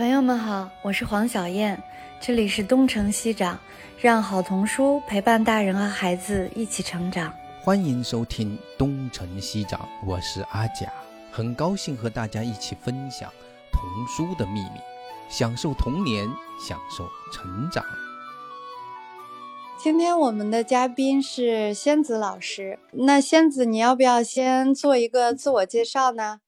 朋友们好，我是黄小燕，这里是东城西长，让好童书陪伴大人和孩子一起成长。欢迎收听东城西长，我是阿甲，很高兴和大家一起分享童书的秘密，享受童年，享受成长。今天我们的嘉宾是仙子老师，那仙子，你要不要先做一个自我介绍呢？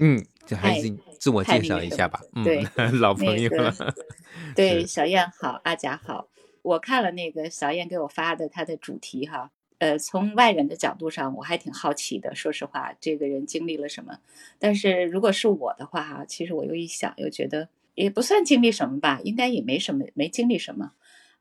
嗯，这还是自我介绍一下吧。对，老朋友了。对，小燕好，阿甲好。我看了那个小燕给我发的他的主题哈，呃，从外人的角度上，我还挺好奇的。说实话，这个人经历了什么？但是如果是我的话哈，其实我又一想，又觉得也不算经历什么吧，应该也没什么，没经历什么。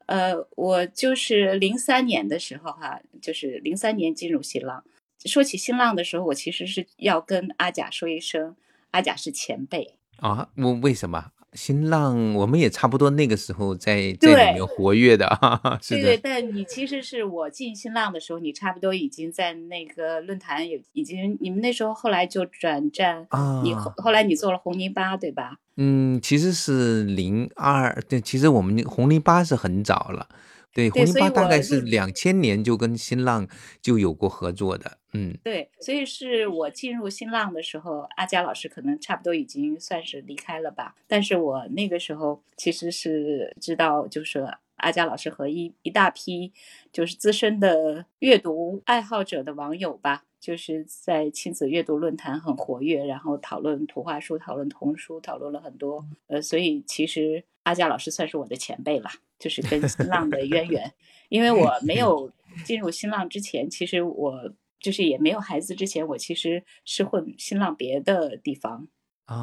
呃，我就是零三年的时候哈，就是零三年进入新浪。说起新浪的时候，我其实是要跟阿甲说一声，阿甲是前辈啊。我为什么新浪？我们也差不多那个时候在在里面活跃的啊。对对，但你其实是我进新浪的时候，你差不多已经在那个论坛有已经，你们那时候后来就转战啊。你后后来你做了红泥巴对吧？嗯，其实是零二，对，其实我们红泥巴是很早了。对，红泥巴大概是两千年就跟新浪就有过合作的，嗯，对，所以是我进入新浪的时候，阿佳老师可能差不多已经算是离开了吧，但是我那个时候其实是知道，就是阿佳老师和一一大批就是资深的阅读爱好者的网友吧，就是在亲子阅读论坛很活跃，然后讨论图画书、讨论童书，讨论了很多，呃，所以其实阿佳老师算是我的前辈了。就是跟新浪的渊源，因为我没有进入新浪之前，其实我就是也没有孩子之前，我其实是混新浪别的地方，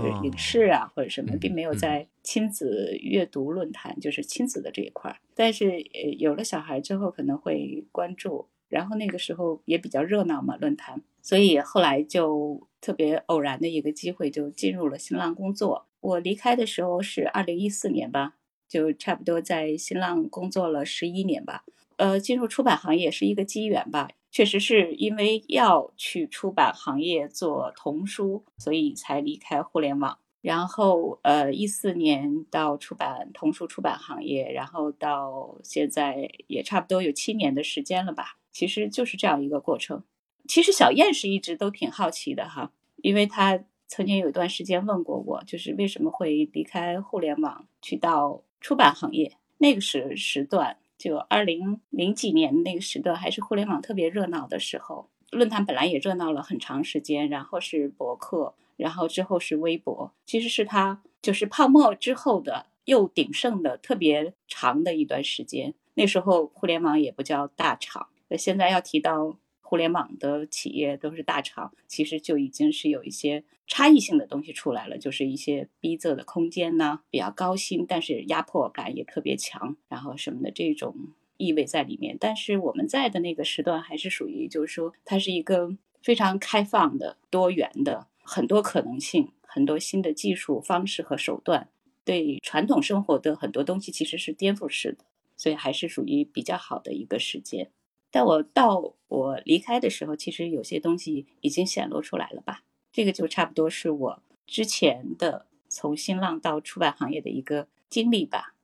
就是影视啊或者什么，并没有在亲子阅读论坛，就是亲子的这一块。但是呃，有了小孩之后，可能会关注，然后那个时候也比较热闹嘛论坛，所以后来就特别偶然的一个机会就进入了新浪工作。我离开的时候是二零一四年吧。就差不多在新浪工作了十一年吧，呃，进入出版行业是一个机缘吧，确实是因为要去出版行业做童书，所以才离开互联网。然后，呃，一四年到出版童书出版行业，然后到现在也差不多有七年的时间了吧。其实就是这样一个过程。其实小燕是一直都挺好奇的哈，因为她曾经有一段时间问过我，就是为什么会离开互联网去到。出版行业那个时时段，就二零零几年那个时段，还是互联网特别热闹的时候。论坛本来也热闹了很长时间，然后是博客，然后之后是微博，其实是它就是泡沫之后的又鼎盛的特别长的一段时间。那时候互联网也不叫大厂，那现在要提到。互联网的企业都是大厂，其实就已经是有一些差异性的东西出来了，就是一些逼仄的空间呢，比较高薪，但是压迫感也特别强，然后什么的这种意味在里面。但是我们在的那个时段还是属于，就是说它是一个非常开放的、多元的，很多可能性，很多新的技术方式和手段，对传统生活的很多东西其实是颠覆式的，所以还是属于比较好的一个时间。但我到我离开的时候，其实有些东西已经显露出来了吧？这个就差不多是我之前的从新浪到出版行业的一个经历吧。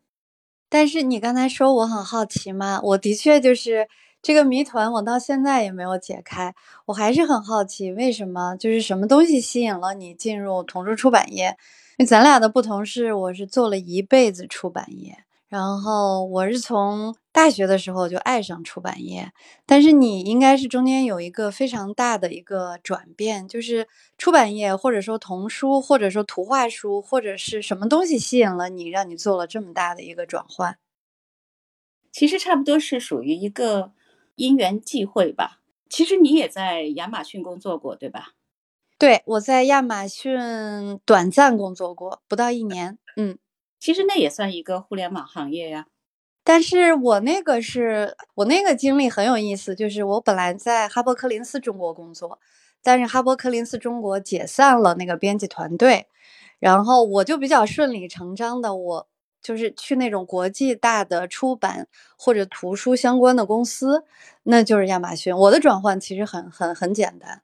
但是你刚才说我很好奇吗？我的确就是这个谜团，我到现在也没有解开。我还是很好奇，为什么就是什么东西吸引了你进入童书出版业？因为咱俩的不同是，我是做了一辈子出版业。然后我是从大学的时候就爱上出版业，但是你应该是中间有一个非常大的一个转变，就是出版业或者说童书或者说图画书或者是什么东西吸引了你，让你做了这么大的一个转换。其实差不多是属于一个因缘际会吧。其实你也在亚马逊工作过，对吧？对，我在亚马逊短暂工作过，不到一年。嗯。其实那也算一个互联网行业呀，但是我那个是我那个经历很有意思，就是我本来在哈伯柯林斯中国工作，但是哈伯柯林斯中国解散了那个编辑团队，然后我就比较顺理成章的，我就是去那种国际大的出版或者图书相关的公司，那就是亚马逊。我的转换其实很很很简单，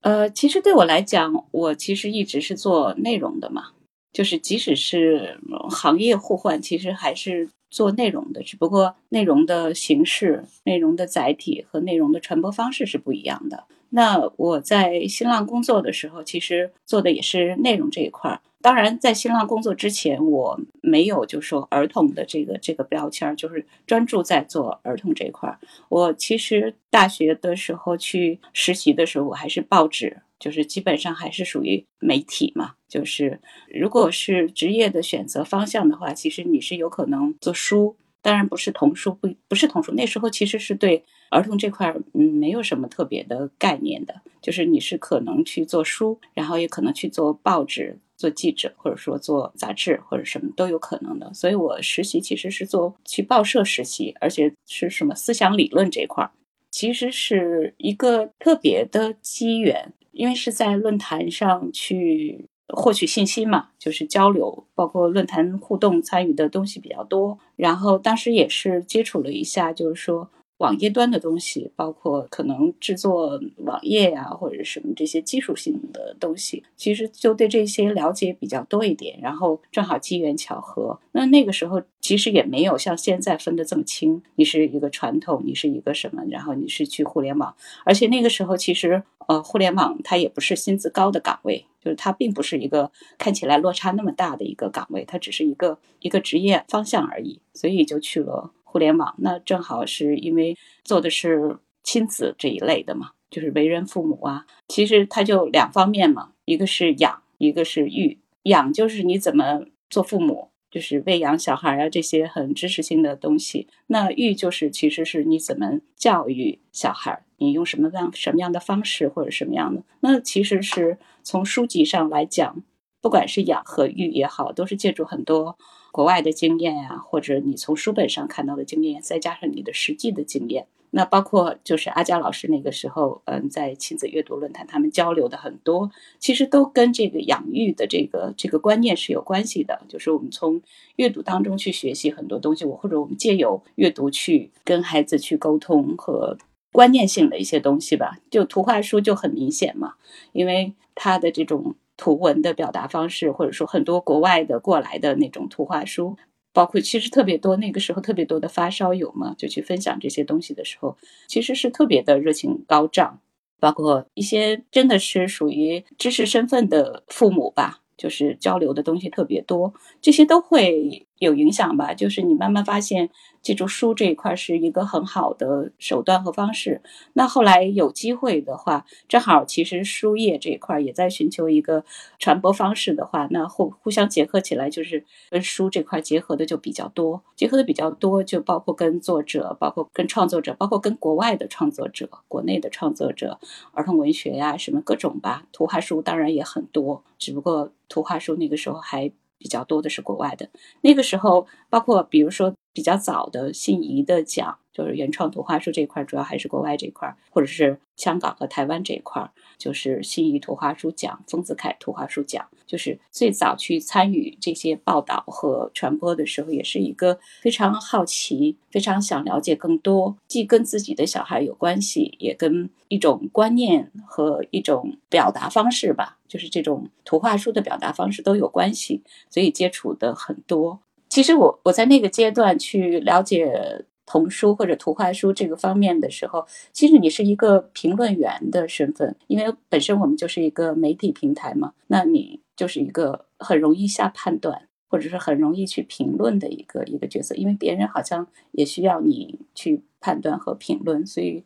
呃，其实对我来讲，我其实一直是做内容的嘛。就是即使是行业互换，其实还是做内容的，只不过内容的形式、内容的载体和内容的传播方式是不一样的。那我在新浪工作的时候，其实做的也是内容这一块儿。当然，在新浪工作之前，我没有就说儿童的这个这个标签儿，就是专注在做儿童这一块儿。我其实大学的时候去实习的时候，我还是报纸，就是基本上还是属于媒体嘛。就是如果是职业的选择方向的话，其实你是有可能做书，当然不是童书，不不是童书。那时候其实是对儿童这块，嗯，没有什么特别的概念的，就是你是可能去做书，然后也可能去做报纸。做记者，或者说做杂志，或者什么都有可能的。所以我实习其实是做去报社实习，而且是什么思想理论这块，其实是一个特别的机缘，因为是在论坛上去获取信息嘛，就是交流，包括论坛互动参与的东西比较多。然后当时也是接触了一下，就是说。网页端的东西，包括可能制作网页呀，或者什么这些技术性的东西，其实就对这些了解比较多一点。然后正好机缘巧合，那那个时候其实也没有像现在分得这么清，你是一个传统，你是一个什么，然后你是去互联网。而且那个时候其实呃，互联网它也不是薪资高的岗位，就是它并不是一个看起来落差那么大的一个岗位，它只是一个一个职业方向而已，所以就去了。互联网那正好是因为做的是亲子这一类的嘛，就是为人父母啊。其实它就两方面嘛，一个是养，一个是育。养就是你怎么做父母，就是喂养小孩啊这些很知识性的东西。那育就是其实是你怎么教育小孩，你用什么样什么样的方式或者什么样的。那其实是从书籍上来讲，不管是养和育也好，都是借助很多。国外的经验呀，或者你从书本上看到的经验，再加上你的实际的经验，那包括就是阿佳老师那个时候，嗯，在亲子阅读论坛他们交流的很多，其实都跟这个养育的这个这个观念是有关系的。就是我们从阅读当中去学习很多东西，我或者我们借由阅读去跟孩子去沟通和观念性的一些东西吧。就图画书就很明显嘛，因为它的这种。图文的表达方式，或者说很多国外的过来的那种图画书，包括其实特别多，那个时候特别多的发烧友嘛，就去分享这些东西的时候，其实是特别的热情高涨，包括一些真的是属于知识身份的父母吧。就是交流的东西特别多，这些都会有影响吧。就是你慢慢发现，记住书这一块是一个很好的手段和方式。那后来有机会的话，正好其实书业这一块也在寻求一个传播方式的话，那互互相结合起来，就是跟书这块结合的就比较多。结合的比较多，就包括跟作者，包括跟创作者，包括跟国外的创作者、国内的创作者，儿童文学呀，什么各种吧。图画书当然也很多，只不过。图画书那个时候还比较多的是国外的，那个时候包括比如说比较早的姓宜的奖。就是原创图画书这一块，主要还是国外这一块，或者是香港和台湾这一块，就是新义图画书奖、丰子恺图画书奖。就是最早去参与这些报道和传播的时候，也是一个非常好奇、非常想了解更多，既跟自己的小孩有关系，也跟一种观念和一种表达方式吧，就是这种图画书的表达方式都有关系，所以接触的很多。其实我我在那个阶段去了解。童书或者图画书这个方面的时候，其实你是一个评论员的身份，因为本身我们就是一个媒体平台嘛，那你就是一个很容易下判断，或者是很容易去评论的一个一个角色，因为别人好像也需要你去判断和评论，所以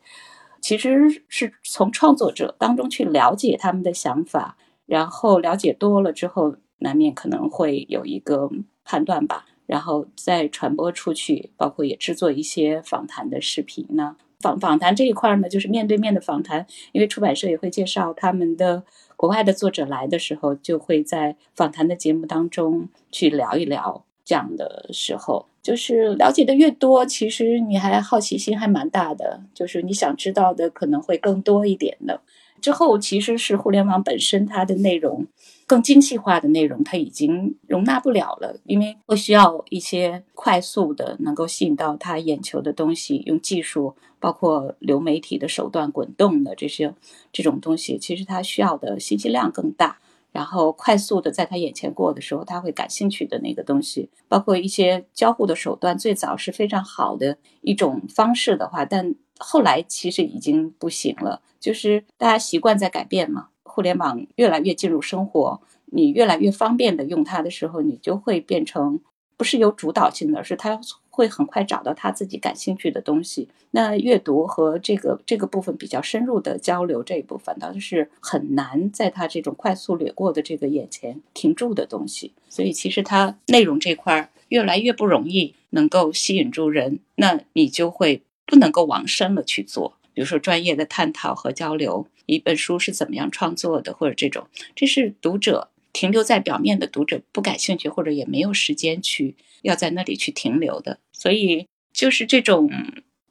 其实是从创作者当中去了解他们的想法，然后了解多了之后，难免可能会有一个判断吧。然后再传播出去，包括也制作一些访谈的视频呢。访访谈这一块呢，就是面对面的访谈，因为出版社也会介绍他们的国外的作者来的时候，就会在访谈的节目当中去聊一聊。这样的时候，就是了解的越多，其实你还好奇心还蛮大的，就是你想知道的可能会更多一点的。之后其实是互联网本身它的内容。更精细化的内容，它已经容纳不了了，因为会需要一些快速的、能够吸引到他眼球的东西，用技术，包括流媒体的手段、滚动的这些这种东西，其实它需要的信息量更大。然后快速的在他眼前过的时候，他会感兴趣的那个东西，包括一些交互的手段，最早是非常好的一种方式的话，但后来其实已经不行了，就是大家习惯在改变嘛，互联网越来越进入生活，你越来越方便的用它的时候，你就会变成不是有主导性的，是它。会很快找到他自己感兴趣的东西。那阅读和这个这个部分比较深入的交流这一部分，倒是很难在他这种快速掠过的这个眼前停住的东西。所以其实它内容这块越来越不容易能够吸引住人，那你就会不能够往深了去做。比如说专业的探讨和交流，一本书是怎么样创作的，或者这种，这是读者停留在表面的读者不感兴趣，或者也没有时间去。要在那里去停留的，所以就是这种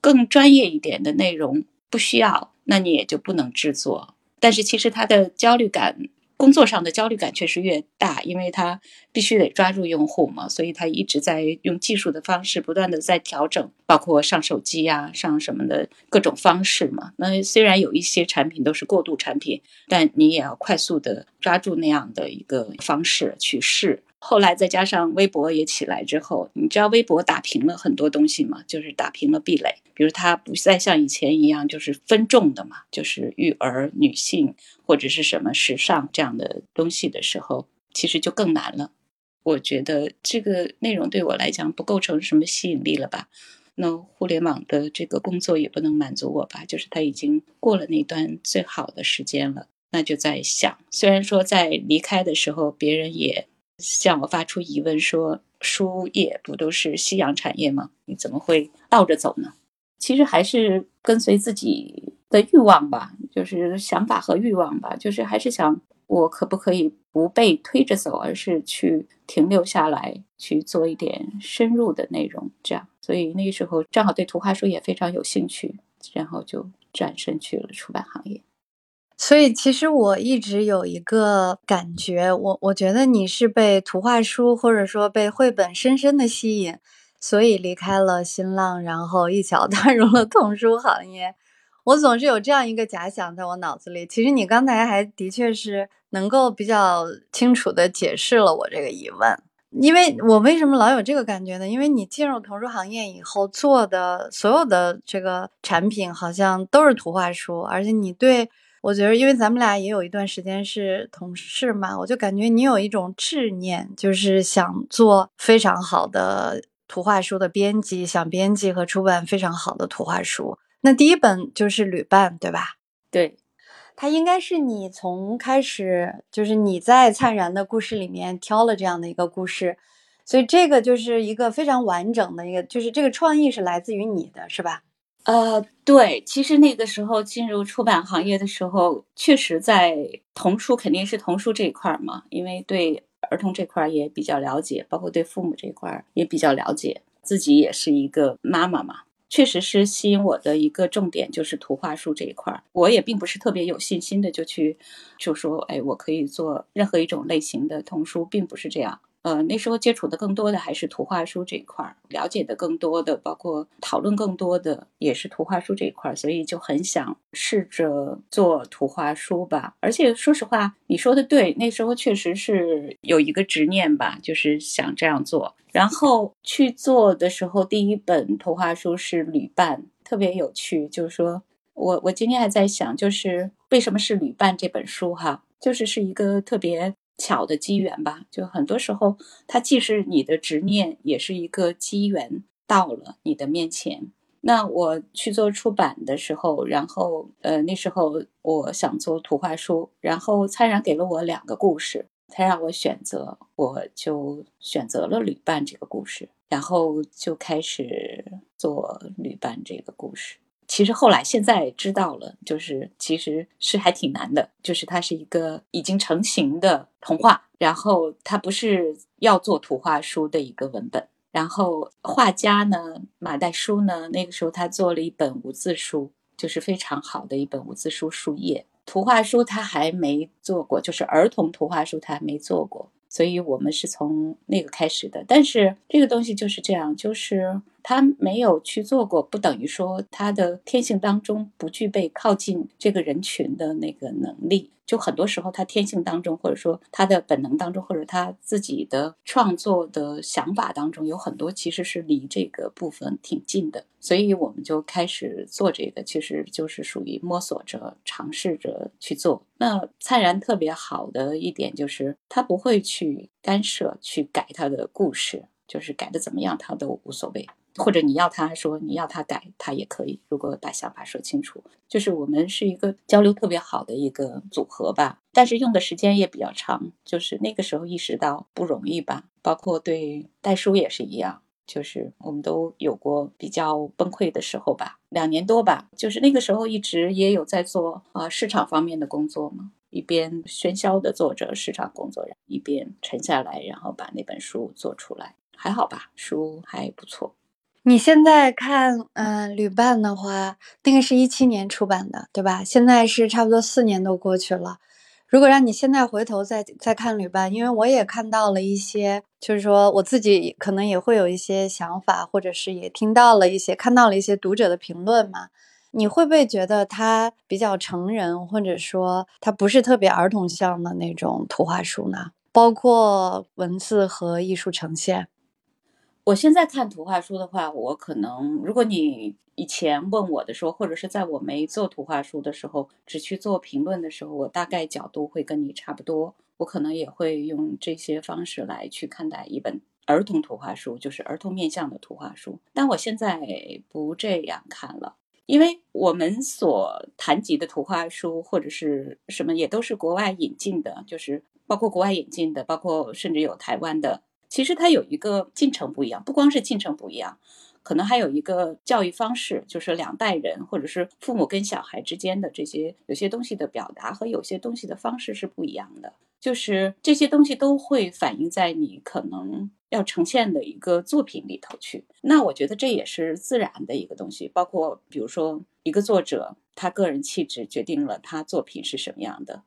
更专业一点的内容不需要，那你也就不能制作。但是其实他的焦虑感，工作上的焦虑感确实越大，因为他必须得抓住用户嘛，所以他一直在用技术的方式不断的在调整，包括上手机呀、上什么的各种方式嘛。那虽然有一些产品都是过渡产品，但你也要快速的抓住那样的一个方式去试。后来再加上微博也起来之后，你知道微博打平了很多东西吗？就是打平了壁垒，比如它不再像以前一样就是分众的嘛，就是育儿、女性或者是什么时尚这样的东西的时候，其实就更难了。我觉得这个内容对我来讲不构成什么吸引力了吧？那互联网的这个工作也不能满足我吧？就是他已经过了那段最好的时间了，那就在想，虽然说在离开的时候，别人也。向我发出疑问说：“书业不都是夕阳产业吗？你怎么会倒着走呢？”其实还是跟随自己的欲望吧，就是想法和欲望吧，就是还是想我可不可以不被推着走，而是去停留下来，去做一点深入的内容。这样，所以那个时候正好对图画书也非常有兴趣，然后就转身去了出版行业。所以，其实我一直有一个感觉，我我觉得你是被图画书或者说被绘本深深的吸引，所以离开了新浪，然后一脚 踏入了童书行业。我总是有这样一个假想在我脑子里。其实你刚才还的确是能够比较清楚的解释了我这个疑问，因为我为什么老有这个感觉呢？因为你进入童书行业以后做的所有的这个产品好像都是图画书，而且你对。我觉得，因为咱们俩也有一段时间是同事嘛，我就感觉你有一种执念，就是想做非常好的图画书的编辑，想编辑和出版非常好的图画书。那第一本就是《旅伴》，对吧？对，它应该是你从开始，就是你在灿然的故事里面挑了这样的一个故事，所以这个就是一个非常完整的一个，就是这个创意是来自于你的，是吧？呃，对，其实那个时候进入出版行业的时候，确实在童书肯定是童书这一块嘛，因为对儿童这块也比较了解，包括对父母这块也比较了解，自己也是一个妈妈嘛，确实是吸引我的一个重点就是图画书这一块。我也并不是特别有信心的就去就说，哎，我可以做任何一种类型的童书，并不是这样。呃，那时候接触的更多的还是图画书这一块儿，了解的更多的，包括讨论更多的也是图画书这一块儿，所以就很想试着做图画书吧。而且说实话，你说的对，那时候确实是有一个执念吧，就是想这样做。然后去做的时候，第一本图画书是《旅伴》，特别有趣。就是说我我今天还在想，就是为什么是《旅伴》这本书哈，就是是一个特别。巧的机缘吧，就很多时候，它既是你的执念，也是一个机缘到了你的面前。那我去做出版的时候，然后呃那时候我想做图画书，然后灿然给了我两个故事，他让我选择，我就选择了旅伴这个故事，然后就开始做旅伴这个故事。其实后来现在知道了，就是其实是还挺难的，就是它是一个已经成型的童话，然后它不是要做图画书的一个文本。然后画家呢，马代书呢，那个时候他做了一本无字书，就是非常好的一本无字书书页。图画书他还没做过，就是儿童图画书他还没做过，所以我们是从那个开始的。但是这个东西就是这样，就是。他没有去做过，不等于说他的天性当中不具备靠近这个人群的那个能力。就很多时候，他天性当中，或者说他的本能当中，或者他自己的创作的想法当中，有很多其实是离这个部分挺近的。所以我们就开始做这个，其实就是属于摸索着、尝试着去做。那灿然特别好的一点就是，他不会去干涉、去改他的故事，就是改的怎么样，他都无所谓。或者你要他说你要他改，他也可以。如果把想法说清楚，就是我们是一个交流特别好的一个组合吧。但是用的时间也比较长，就是那个时候意识到不容易吧。包括对代书也是一样，就是我们都有过比较崩溃的时候吧。两年多吧，就是那个时候一直也有在做啊市场方面的工作嘛，一边喧嚣的做着市场工作，一边沉下来，然后把那本书做出来，还好吧，书还不错。你现在看，嗯，旅伴的话，那个是一七年出版的，对吧？现在是差不多四年都过去了。如果让你现在回头再再看旅伴，因为我也看到了一些，就是说我自己可能也会有一些想法，或者是也听到了一些，看到了一些读者的评论嘛。你会不会觉得它比较成人，或者说它不是特别儿童向的那种图画书呢？包括文字和艺术呈现。我现在看图画书的话，我可能如果你以前问我的时候，或者是在我没做图画书的时候，只去做评论的时候，我大概角度会跟你差不多。我可能也会用这些方式来去看待一本儿童图画书，就是儿童面向的图画书。但我现在不这样看了，因为我们所谈及的图画书或者是什么，也都是国外引进的，就是包括国外引进的，包括甚至有台湾的。其实它有一个进程不一样，不光是进程不一样，可能还有一个教育方式，就是两代人或者是父母跟小孩之间的这些有些东西的表达和有些东西的方式是不一样的，就是这些东西都会反映在你可能要呈现的一个作品里头去。那我觉得这也是自然的一个东西，包括比如说一个作者他个人气质决定了他作品是什么样的。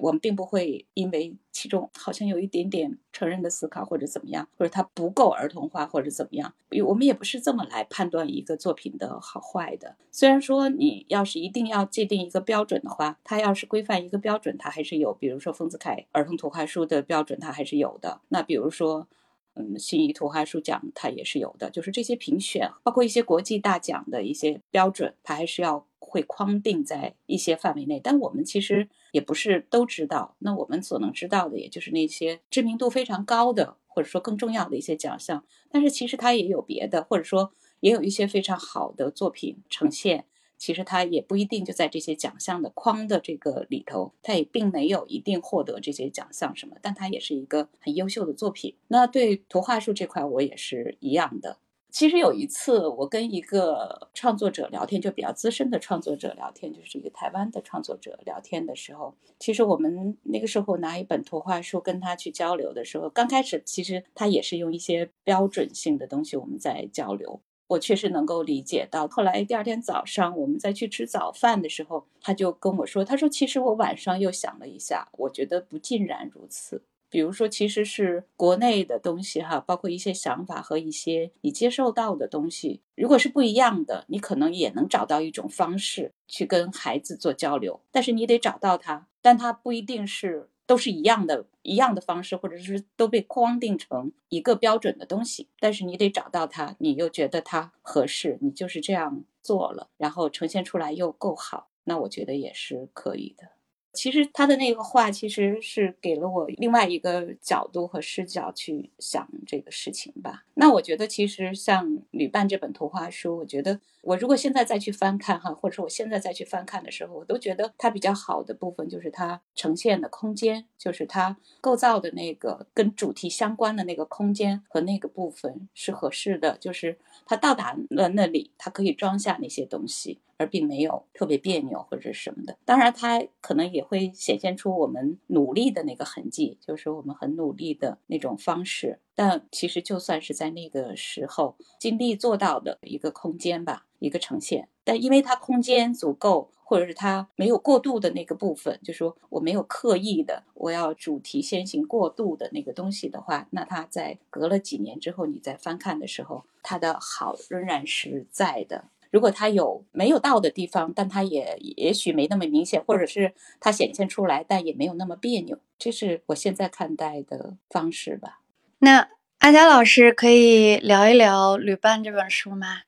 我们并不会因为其中好像有一点点成人的思考或者怎么样，或者它不够儿童化或者怎么样，我们也不是这么来判断一个作品的好坏的。虽然说你要是一定要界定一个标准的话，它要是规范一个标准，它还是有，比如说丰子恺儿童图画书的标准，它还是有的。那比如说，嗯，新一图画书奖它也是有的，就是这些评选，包括一些国际大奖的一些标准，它还是要。会框定在一些范围内，但我们其实也不是都知道。那我们所能知道的，也就是那些知名度非常高的，或者说更重要的一些奖项。但是其实它也有别的，或者说也有一些非常好的作品呈现。其实他也不一定就在这些奖项的框的这个里头，他也并没有一定获得这些奖项什么，但他也是一个很优秀的作品。那对图画书这块，我也是一样的。其实有一次，我跟一个创作者聊天，就比较资深的创作者聊天，就是一个台湾的创作者聊天的时候，其实我们那个时候拿一本图画书跟他去交流的时候，刚开始其实他也是用一些标准性的东西我们在交流，我确实能够理解到。后来第二天早上我们再去吃早饭的时候，他就跟我说，他说其实我晚上又想了一下，我觉得不尽然如此。比如说，其实是国内的东西哈，包括一些想法和一些你接受到的东西，如果是不一样的，你可能也能找到一种方式去跟孩子做交流。但是你得找到他，但他不一定是都是一样的，一样的方式，或者是都被框定成一个标准的东西。但是你得找到它，你又觉得它合适，你就是这样做了，然后呈现出来又够好，那我觉得也是可以的。其实他的那个话，其实是给了我另外一个角度和视角去想这个事情吧。那我觉得，其实像《旅伴》这本图画书，我觉得我如果现在再去翻看哈，或者说我现在再去翻看的时候，我都觉得它比较好的部分就是它呈现的空间，就是它构造的那个跟主题相关的那个空间和那个部分是合适的，就是它到达了那里，它可以装下那些东西。而并没有特别别扭或者什么的。当然，它可能也会显现出我们努力的那个痕迹，就是我们很努力的那种方式。但其实就算是在那个时候尽力做到的一个空间吧，一个呈现。但因为它空间足够，或者是它没有过度的那个部分，就说我没有刻意的我要主题先行过度的那个东西的话，那它在隔了几年之后你再翻看的时候，它的好仍然是在的。如果他有没有到的地方，但他也也许没那么明显，或者是他显现出来，但也没有那么别扭，这是我现在看待的方式吧。那阿佳老师可以聊一聊《旅伴》这本书吗？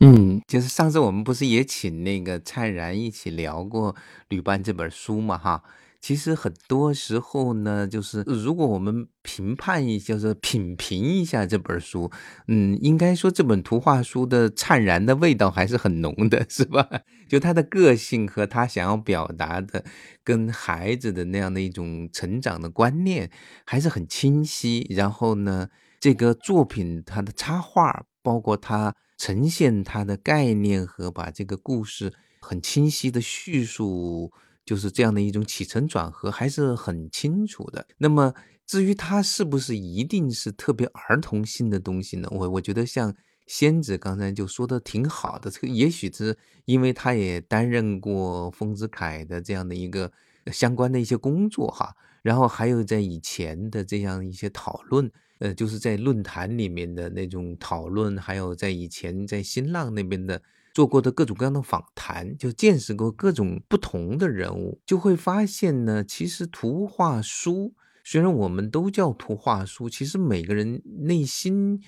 嗯，就是上次我们不是也请那个蔡然一起聊过《旅伴》这本书嘛？哈。其实很多时候呢，就是如果我们评判一，就是品评一下这本书，嗯，应该说这本图画书的灿然的味道还是很浓的，是吧？就他的个性和他想要表达的，跟孩子的那样的一种成长的观念还是很清晰。然后呢，这个作品它的插画，包括它呈现它的概念和把这个故事很清晰的叙述。就是这样的一种起承转合还是很清楚的。那么至于它是不是一定是特别儿童性的东西呢？我我觉得像仙子刚才就说的挺好的，这个也许是因为他也担任过丰子恺的这样的一个相关的一些工作哈，然后还有在以前的这样一些讨论，呃，就是在论坛里面的那种讨论，还有在以前在新浪那边的。做过的各种各样的访谈，就见识过各种不同的人物，就会发现呢，其实图画书虽然我们都叫图画书，其实每个人内心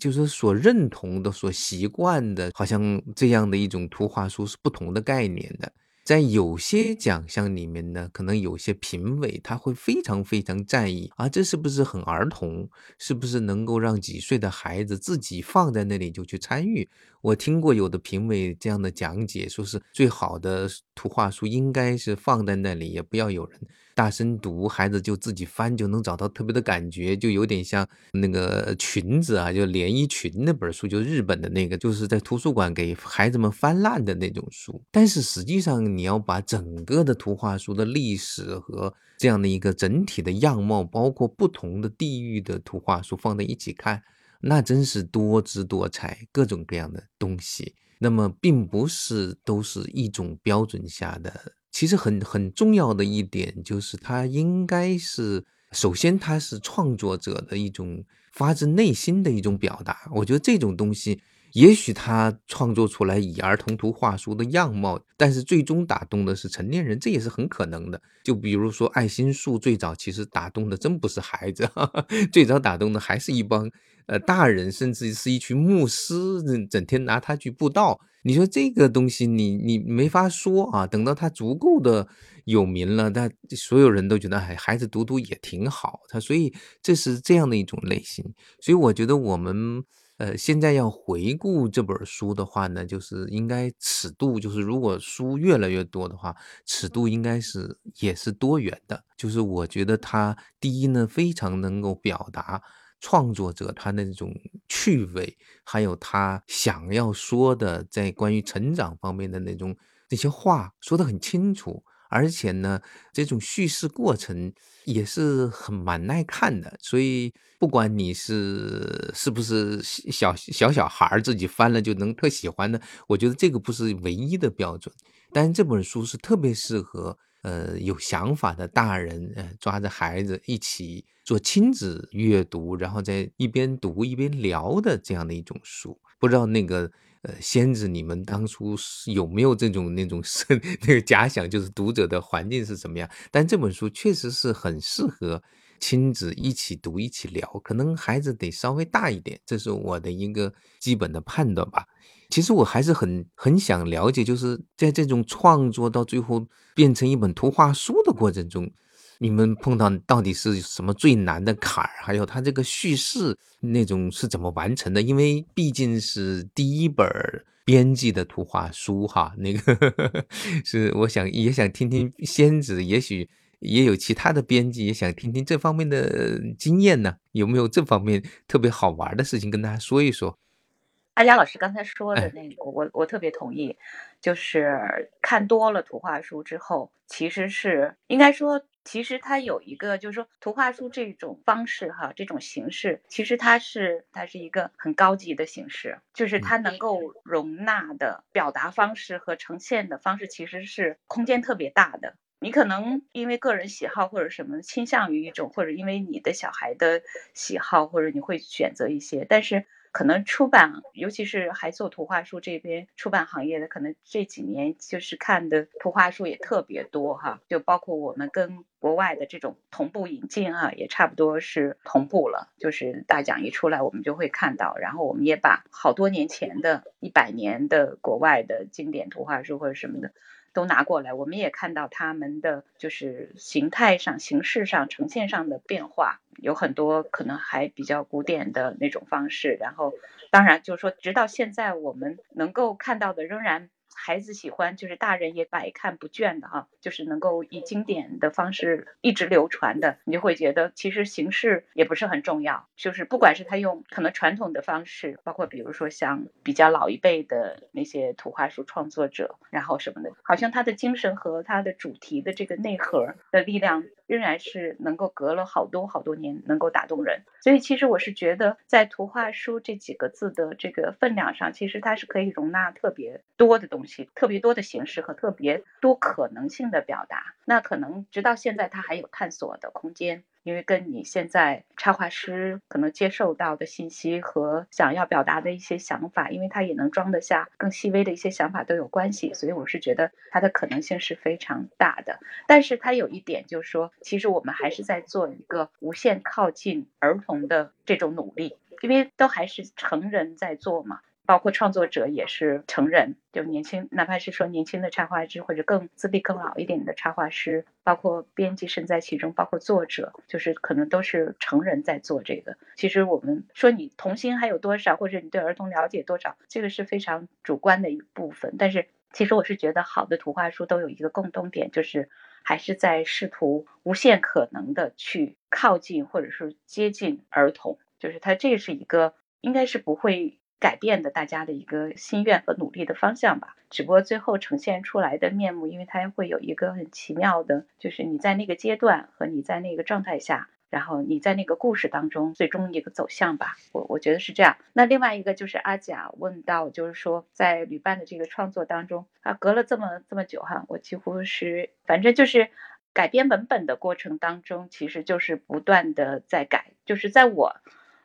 就是所认同的、所习惯的，好像这样的一种图画书是不同的概念的。在有些奖项里面呢，可能有些评委他会非常非常在意啊，这是不是很儿童？是不是能够让几岁的孩子自己放在那里就去参与？我听过有的评委这样的讲解，说是最好的图画书应该是放在那里，也不要有人。大声读，孩子就自己翻，就能找到特别的感觉，就有点像那个裙子啊，就连衣裙那本书，就日本的那个，就是在图书馆给孩子们翻烂的那种书。但是实际上，你要把整个的图画书的历史和这样的一个整体的样貌，包括不同的地域的图画书放在一起看，那真是多姿多彩，各种各样的东西。那么，并不是都是一种标准下的。其实很很重要的一点就是，它应该是首先，它是创作者的一种发自内心的一种表达。我觉得这种东西，也许他创作出来以儿童图画书的样貌，但是最终打动的是成年人，这也是很可能的。就比如说爱心树，最早其实打动的真不是孩子，最早打动的还是一帮呃大人，甚至是一群牧师，整天拿它去布道。你说这个东西，你你没法说啊。等到他足够的有名了，他所有人都觉得，哎，孩子读读也挺好。他所以这是这样的一种类型。所以我觉得我们呃现在要回顾这本书的话呢，就是应该尺度，就是如果书越来越多的话，尺度应该是也是多元的。就是我觉得他第一呢，非常能够表达。创作者他那种趣味，还有他想要说的，在关于成长方面的那种那些话，说得很清楚，而且呢，这种叙事过程也是很蛮耐看的。所以，不管你是是不是小小小孩自己翻了就能特喜欢的，我觉得这个不是唯一的标准。但是这本书是特别适合。呃，有想法的大人，呃，抓着孩子一起做亲子阅读，然后在一边读一边聊的这样的一种书。不知道那个呃，仙子，你们当初有没有这种那种是那个假想，就是读者的环境是怎么样？但这本书确实是很适合亲子一起读、一起聊。可能孩子得稍微大一点，这是我的一个基本的判断吧。其实我还是很很想了解，就是在这种创作到最后变成一本图画书的过程中，你们碰到到底是什么最难的坎儿？还有它这个叙事那种是怎么完成的？因为毕竟是第一本编辑的图画书哈，那个 是我想也想听听仙子，也许也有其他的编辑也想听听这方面的经验呢，有没有这方面特别好玩的事情跟大家说一说？阿佳老师刚才说的那个，我我特别同意，就是看多了图画书之后，其实是应该说，其实它有一个，就是说图画书这种方式哈，这种形式，其实它是它是一个很高级的形式，就是它能够容纳的表达方式和呈现的方式，其实是空间特别大的。你可能因为个人喜好或者什么倾向于一种，或者因为你的小孩的喜好，或者你会选择一些，但是可能出版，尤其是还做图画书这边出版行业的，可能这几年就是看的图画书也特别多哈，就包括我们跟国外的这种同步引进哈，也差不多是同步了，就是大奖一出来，我们就会看到，然后我们也把好多年前的一百年的国外的经典图画书或者什么的。都拿过来，我们也看到他们的就是形态上、形式上、呈现上的变化，有很多可能还比较古典的那种方式。然后，当然就是说，直到现在我们能够看到的仍然。孩子喜欢，就是大人也百看不倦的啊，就是能够以经典的方式一直流传的，你就会觉得其实形式也不是很重要，就是不管是他用可能传统的方式，包括比如说像比较老一辈的那些图画书创作者，然后什么的，好像他的精神和他的主题的这个内核的力量。仍然是能够隔了好多好多年能够打动人，所以其实我是觉得在图画书这几个字的这个分量上，其实它是可以容纳特别多的东西，特别多的形式和特别多可能性的表达。那可能直到现在他还有探索的空间。因为跟你现在插画师可能接受到的信息和想要表达的一些想法，因为他也能装得下更细微的一些想法都有关系，所以我是觉得它的可能性是非常大的。但是它有一点就是说，其实我们还是在做一个无限靠近儿童的这种努力，因为都还是成人在做嘛。包括创作者也是成人，就年轻，哪怕是说年轻的插画师或者更资历更老一点的插画师，包括编辑身在其中，包括作者，就是可能都是成人在做这个。其实我们说你童心还有多少，或者你对儿童了解多少，这个是非常主观的一部分。但是其实我是觉得好的图画书都有一个共同点，就是还是在试图无限可能的去靠近或者是接近儿童，就是它这是一个应该是不会。改变的大家的一个心愿和努力的方向吧，只不过最后呈现出来的面目，因为它会有一个很奇妙的，就是你在那个阶段和你在那个状态下，然后你在那个故事当中最终一个走向吧。我我觉得是这样。那另外一个就是阿甲问到，就是说在旅伴的这个创作当中啊，隔了这么这么久哈，我几乎是反正就是改编文本的过程当中，其实就是不断的在改，就是在我。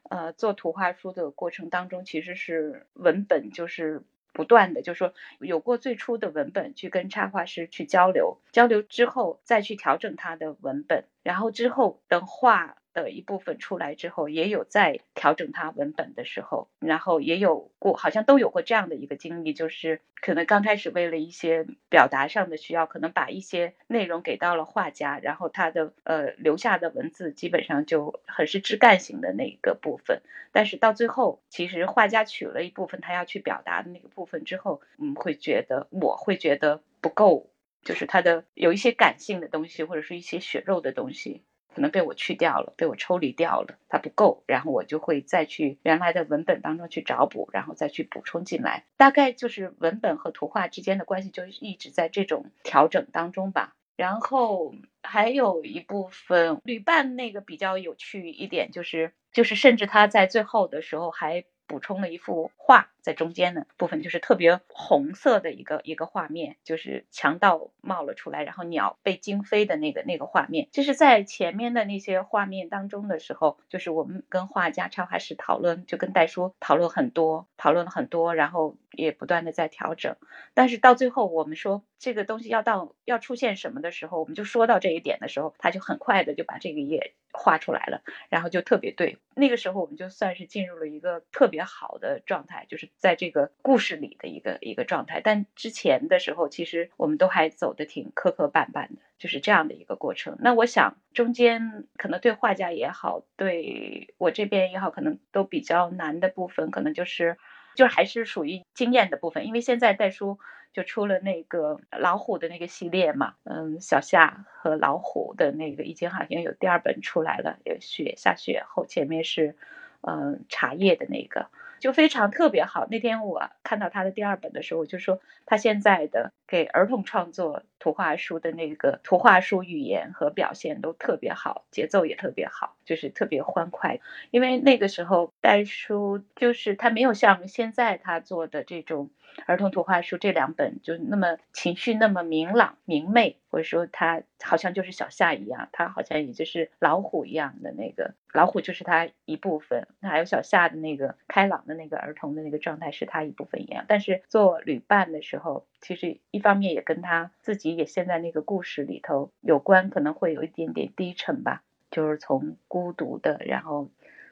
呃，做图画书的过程当中，其实是文本就是不断的，就是说有过最初的文本去跟插画师去交流，交流之后再去调整他的文本，然后之后等画。的一部分出来之后，也有在调整它文本的时候，然后也有过，好像都有过这样的一个经历，就是可能刚开始为了一些表达上的需要，可能把一些内容给到了画家，然后他的呃留下的文字基本上就很是枝干型的那个部分，但是到最后，其实画家取了一部分他要去表达的那个部分之后，嗯，会觉得我会觉得不够，就是他的有一些感性的东西，或者是一些血肉的东西。可能被我去掉了，被我抽离掉了，它不够，然后我就会再去原来的文本当中去找补，然后再去补充进来。大概就是文本和图画之间的关系就一直在这种调整当中吧。然后还有一部分旅伴那个比较有趣一点，就是就是甚至他在最后的时候还。补充了一幅画在中间的部分，就是特别红色的一个一个画面，就是强盗冒了出来，然后鸟被惊飞的那个那个画面。就是在前面的那些画面当中的时候，就是我们跟画家、插画师讨论，就跟戴叔讨论很多，讨论了很多，然后也不断的在调整。但是到最后，我们说这个东西要到要出现什么的时候，我们就说到这一点的时候，他就很快的就把这个页画出来了，然后就特别对。那个时候我们就算是进入了一个特别。好的状态，就是在这个故事里的一个一个状态。但之前的时候，其实我们都还走的挺磕磕绊绊的，就是这样的一个过程。那我想，中间可能对画家也好，对我这边也好，可能都比较难的部分，可能就是，就还是属于经验的部分。因为现在戴叔就出了那个老虎的那个系列嘛，嗯，小夏和老虎的那个已经好像有第二本出来了，有雪下雪后，前面是。嗯，茶叶的那个，就非常特别好。那天我看到他的第二本的时候，我就说他现在的给儿童创作图画书的那个图画书语言和表现都特别好，节奏也特别好，就是特别欢快。因为那个时候带书就是他没有像现在他做的这种。儿童图画书这两本就那么情绪那么明朗明媚，或者说他好像就是小夏一样，他好像也就是老虎一样的那个老虎就是他一部分，还有小夏的那个开朗的那个儿童的那个状态是他一部分一样。但是做旅伴的时候，其实一方面也跟他自己也陷在那个故事里头有关，可能会有一点点低沉吧，就是从孤独的，然后。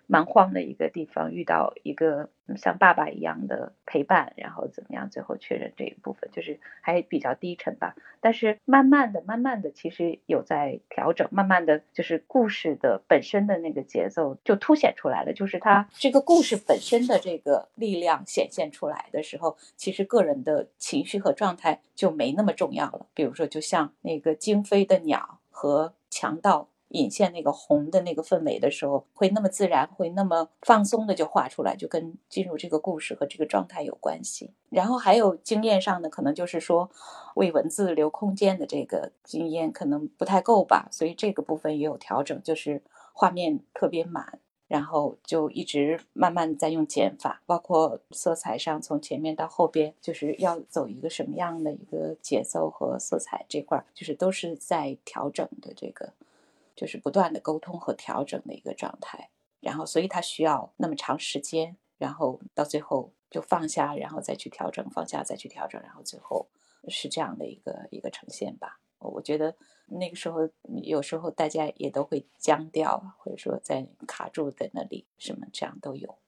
蛮荒的一个地方，遇到一个像爸爸一样的陪伴，然后怎么样？最后确认这一部分就是还比较低沉吧。但是慢慢的、慢慢的，其实有在调整。慢慢的就是故事的本身的那个节奏就凸显出来了，就是它这个故事本身的这个力量显现出来的时候，其实个人的情绪和状态就没那么重要了。比如说，就像那个惊飞的鸟和强盗。引线那个红的那个氛围的时候，会那么自然，会那么放松的就画出来，就跟进入这个故事和这个状态有关系。然后还有经验上的，可能就是说为文字留空间的这个经验可能不太够吧，所以这个部分也有调整，就是画面特别满，然后就一直慢慢在用减法，包括色彩上从前面到后边，就是要走一个什么样的一个节奏和色彩这块，就是都是在调整的这个。就是不断的沟通和调整的一个状态，然后所以他需要那么长时间，然后到最后就放下，然后再去调整，放下再去调整，然后最后是这样的一个一个呈现吧。我觉得那个时候有时候大家也都会僵掉，或者说在卡住在那里，什么这样都有。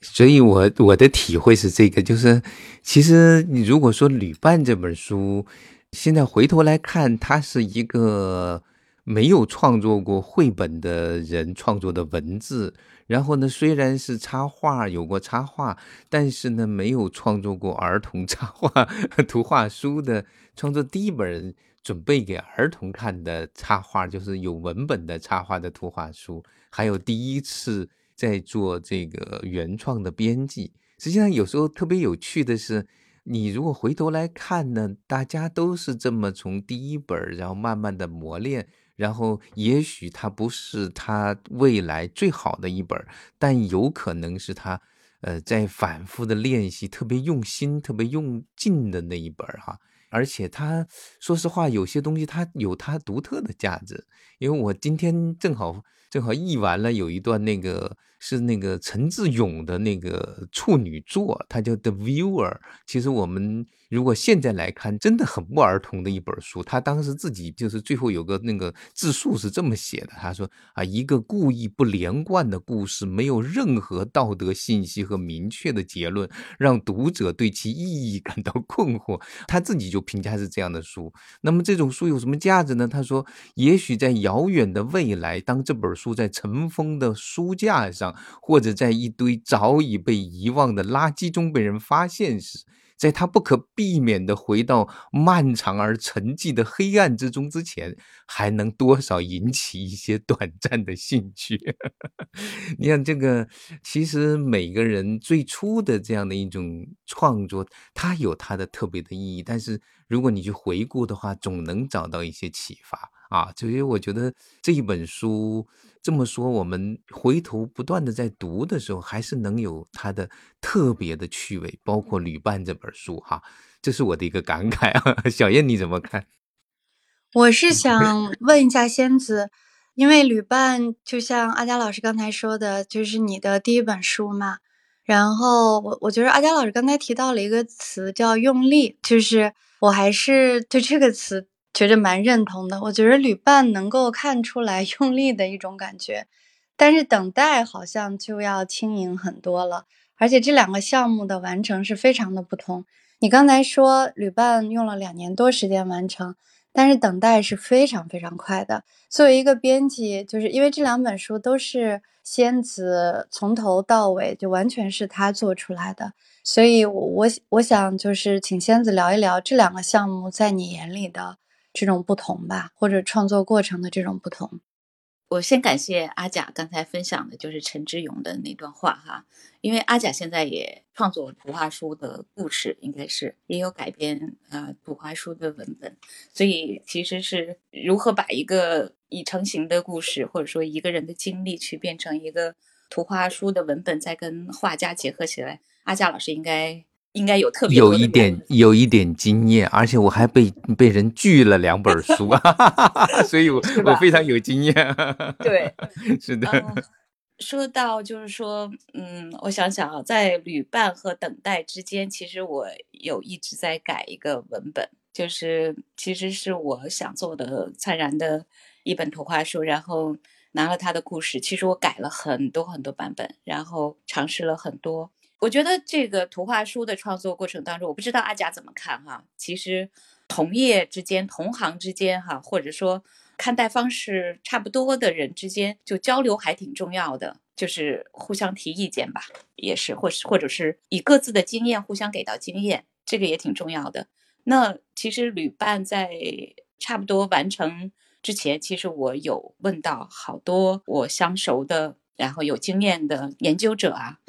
所以，我我的体会是这个，就是其实你如果说《旅伴》这本书，现在回头来看，它是一个。没有创作过绘本的人创作的文字，然后呢，虽然是插画，有过插画，但是呢，没有创作过儿童插画 图画书的创作第一本准备给儿童看的插画，就是有文本的插画的图画书，还有第一次在做这个原创的编辑。实际上，有时候特别有趣的是，你如果回头来看呢，大家都是这么从第一本，然后慢慢的磨练。然后，也许它不是他未来最好的一本，但有可能是他，呃，在反复的练习、特别用心、特别用劲的那一本哈。而且他说实话，有些东西它有它独特的价值。因为我今天正好正好译完了，有一段那个是那个陈志勇的那个处女作，它叫《The Viewer》。其实我们。如果现在来看，真的很不儿童的一本书。他当时自己就是最后有个那个自述是这么写的：他说啊，一个故意不连贯的故事，没有任何道德信息和明确的结论，让读者对其意义感到困惑。他自己就评价是这样的书。那么这种书有什么价值呢？他说，也许在遥远的未来，当这本书在尘封的书架上，或者在一堆早已被遗忘的垃圾中被人发现时。在他不可避免的回到漫长而沉寂的黑暗之中之前，还能多少引起一些短暂的兴趣？你看，这个其实每个人最初的这样的一种创作，它有它的特别的意义。但是如果你去回顾的话，总能找到一些启发啊。所以我觉得这一本书。这么说，我们回头不断的在读的时候，还是能有它的特别的趣味，包括《旅伴》这本书哈，这是我的一个感慨啊。小燕你怎么看？我是 想问一下仙子，因为《旅伴》就像阿佳老师刚才说的，就是你的第一本书嘛。然后我我觉得阿佳老师刚才提到了一个词叫“用力”，就是我还是对这个词。觉着蛮认同的，我觉得旅伴能够看出来 用力的一种感觉，但是等待好像就要轻盈很多了，而且这两个项目的完成是非常的不同。你刚才说旅伴用了两年多时间完成，但是等待是非常非常快的。作为一个编辑，就是因为这两本书都是仙子从头到尾就完全是他做出来的，所以我我想就是请仙子聊一聊这两个项目在你眼里的。这种不同吧，或者创作过程的这种不同。我先感谢阿甲刚才分享的，就是陈志勇的那段话哈。因为阿甲现在也创作图画书的故事，应该是也有改编啊图画书的文本，所以其实是如何把一个已成型的故事，或者说一个人的经历，去变成一个图画书的文本，再跟画家结合起来，阿甲老师应该。应该有特别有一点有一点经验，而且我还被被人拒了两本书，所以我我非常有经验。对，是的。说到就是说，嗯，我想想啊，在旅伴和等待之间，其实我有一直在改一个文本，就是其实是我想做的灿然的一本图画书，然后拿了他的故事，其实我改了很多很多版本，然后尝试了很多。我觉得这个图画书的创作过程当中，我不知道阿甲怎么看哈。其实同业之间、同行之间哈，或者说看待方式差不多的人之间，就交流还挺重要的，就是互相提意见吧，也是，或是或者是以各自的经验互相给到经验，这个也挺重要的。那其实旅伴在差不多完成之前，其实我有问到好多我相熟的，然后有经验的研究者啊。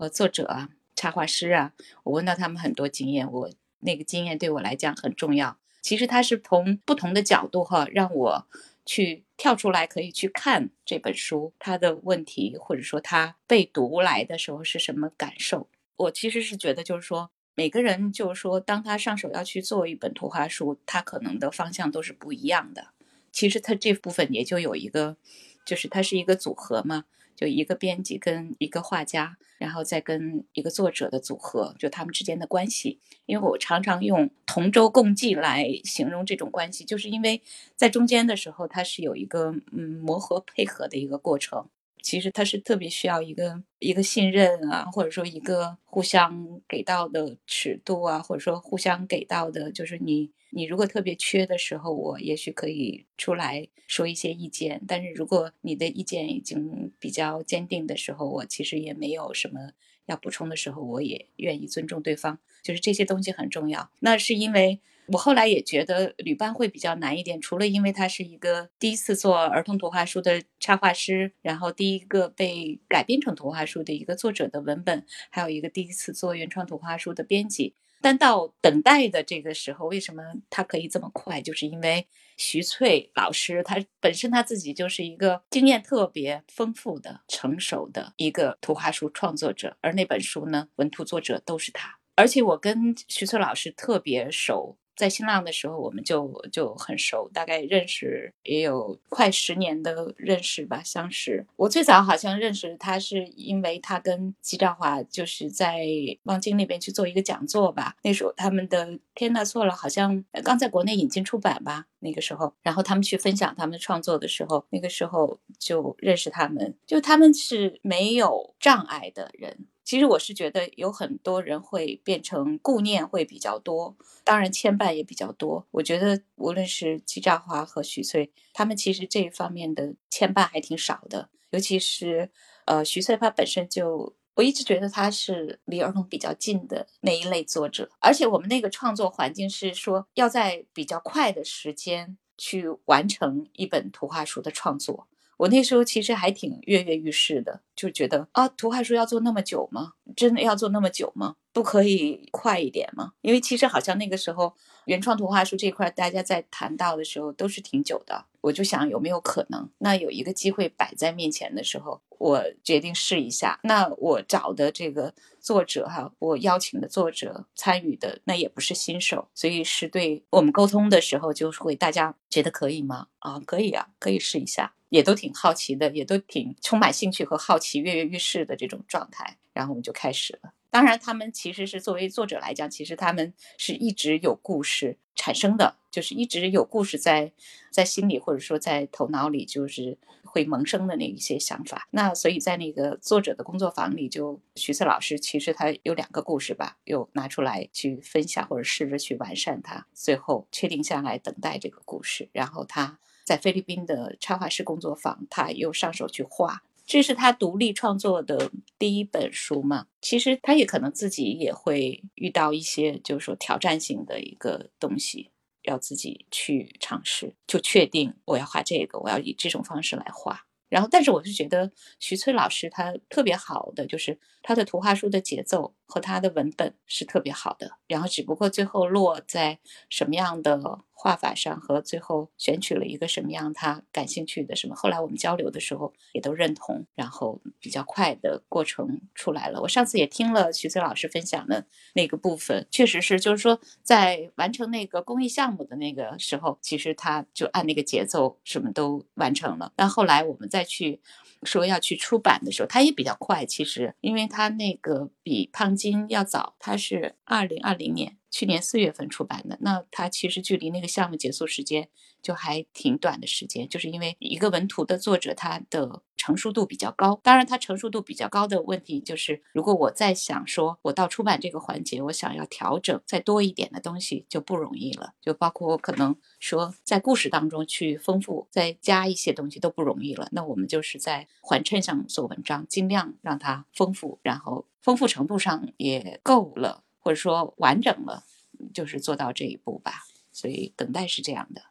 和作者啊，插画师啊，我问到他们很多经验，我那个经验对我来讲很重要。其实他是从不同的角度哈，让我去跳出来，可以去看这本书，他的问题或者说他被读来的时候是什么感受。我其实是觉得，就是说每个人就是说，当他上手要去做一本图画书，他可能的方向都是不一样的。其实他这部分也就有一个，就是它是一个组合嘛。就一个编辑跟一个画家，然后再跟一个作者的组合，就他们之间的关系。因为我常常用同舟共济来形容这种关系，就是因为在中间的时候，它是有一个嗯磨合配合的一个过程。其实他是特别需要一个一个信任啊，或者说一个互相给到的尺度啊，或者说互相给到的，就是你你如果特别缺的时候，我也许可以出来说一些意见；但是如果你的意见已经比较坚定的时候，我其实也没有什么要补充的时候，我也愿意尊重对方。就是这些东西很重要。那是因为。我后来也觉得旅伴会比较难一点，除了因为他是一个第一次做儿童图画书的插画师，然后第一个被改编成图画书的一个作者的文本，还有一个第一次做原创图画书的编辑。但到等待的这个时候，为什么他可以这么快？就是因为徐翠老师他本身他自己就是一个经验特别丰富的、成熟的一个图画书创作者，而那本书呢，文图作者都是他。而且我跟徐翠老师特别熟。在新浪的时候，我们就就很熟，大概认识也有快十年的认识吧，相识。我最早好像认识他，是因为他跟季兆华就是在望京那边去做一个讲座吧。那时候他们的天呐错了，好像刚在国内引进出版吧，那个时候，然后他们去分享他们创作的时候，那个时候就认识他们，就他们是没有障碍的人。其实我是觉得有很多人会变成顾念会比较多，当然牵绊也比较多。我觉得无论是季兆华和徐翠，他们其实这一方面的牵绊还挺少的。尤其是呃徐翠，他本身就我一直觉得他是离儿童比较近的那一类作者，而且我们那个创作环境是说要在比较快的时间去完成一本图画书的创作。我那时候其实还挺跃跃欲试的，就觉得啊，图画书要做那么久吗？真的要做那么久吗？不可以快一点吗？因为其实好像那个时候原创图画书这块，大家在谈到的时候都是挺久的。我就想有没有可能，那有一个机会摆在面前的时候，我决定试一下。那我找的这个作者哈，我邀请的作者参与的那也不是新手，所以是对我们沟通的时候就会大家觉得可以吗？啊，可以啊，可以试一下。也都挺好奇的，也都挺充满兴趣和好奇、跃跃欲试的这种状态，然后我们就开始了。当然，他们其实是作为作者来讲，其实他们是一直有故事产生的，就是一直有故事在在心里或者说在头脑里，就是会萌生的那一些想法。那所以在那个作者的工作坊里，就徐策老师其实他有两个故事吧，又拿出来去分享或者试着去完善它，最后确定下来等待这个故事，然后他。在菲律宾的插画师工作坊，他又上手去画，这是他独立创作的第一本书嘛？其实他也可能自己也会遇到一些，就是说挑战性的一个东西，要自己去尝试，就确定我要画这个，我要以这种方式来画。然后，但是我是觉得徐翠老师他特别好的，就是他的图画书的节奏和他的文本是特别好的。然后，只不过最后落在什么样的画法上，和最后选取了一个什么样他感兴趣的什么。后来我们交流的时候也都认同，然后比较快的过程出来了。我上次也听了徐翠老师分享的那个部分，确实是，就是说在完成那个公益项目的那个时候，其实他就按那个节奏什么都完成了。但后来我们再去说要去出版的时候，他也比较快。其实，因为他那个比胖金要早，他是二零二零年去年四月份出版的。那它其实距离那个项目结束时间就还挺短的时间，就是因为一个文图的作者他的成熟度比较高。当然，他成熟度比较高的问题就是，如果我在想说我到出版这个环节，我想要调整再多一点的东西就不容易了。就包括我可能说在故事当中去丰富、再加一些东西都不容易了。那我们就是在缓衬上做文章，尽量让它丰富，然后丰富程度上也够了，或者说完整了，就是做到这一步吧。所以等待是这样的。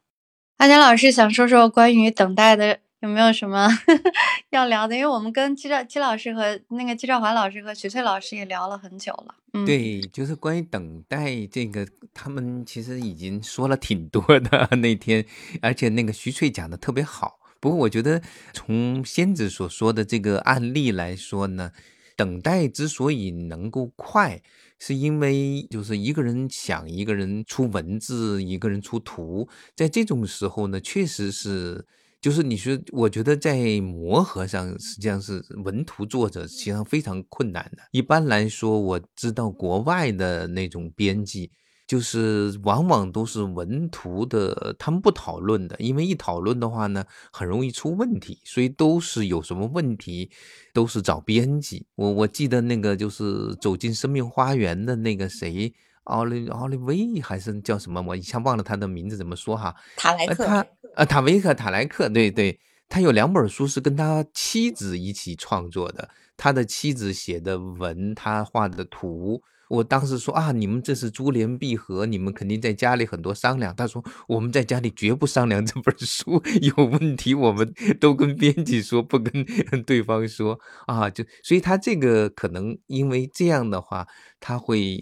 阿佳老师想说说关于等待的，有没有什么 要聊的？因为我们跟季兆季老师和那个季兆华老师和徐翠老师也聊了很久了。嗯，对，就是关于等待这个，他们其实已经说了挺多的 那天，而且那个徐翠讲的特别好。不过我觉得从仙子所说的这个案例来说呢，等待之所以能够快。是因为就是一个人想，一个人出文字，一个人出图，在这种时候呢，确实是，就是你说，我觉得在磨合上，实际上是文图作者实际上非常困难的。一般来说，我知道国外的那种编辑。就是往往都是文图的，他们不讨论的，因为一讨论的话呢，很容易出问题，所以都是有什么问题，都是找编辑。我我记得那个就是走进生命花园的那个谁，奥利奥利维还是叫什么，我一下忘了他的名字怎么说哈？塔莱克，他呃塔维克塔莱克，对对，他有两本书是跟他妻子一起创作的，他的妻子写的文，他画的图。我当时说啊，你们这是珠联璧合，你们肯定在家里很多商量。他说我们在家里绝不商量这本书 有问题，我们都跟编辑说，不跟 对方说啊。就所以他这个可能因为这样的话，他会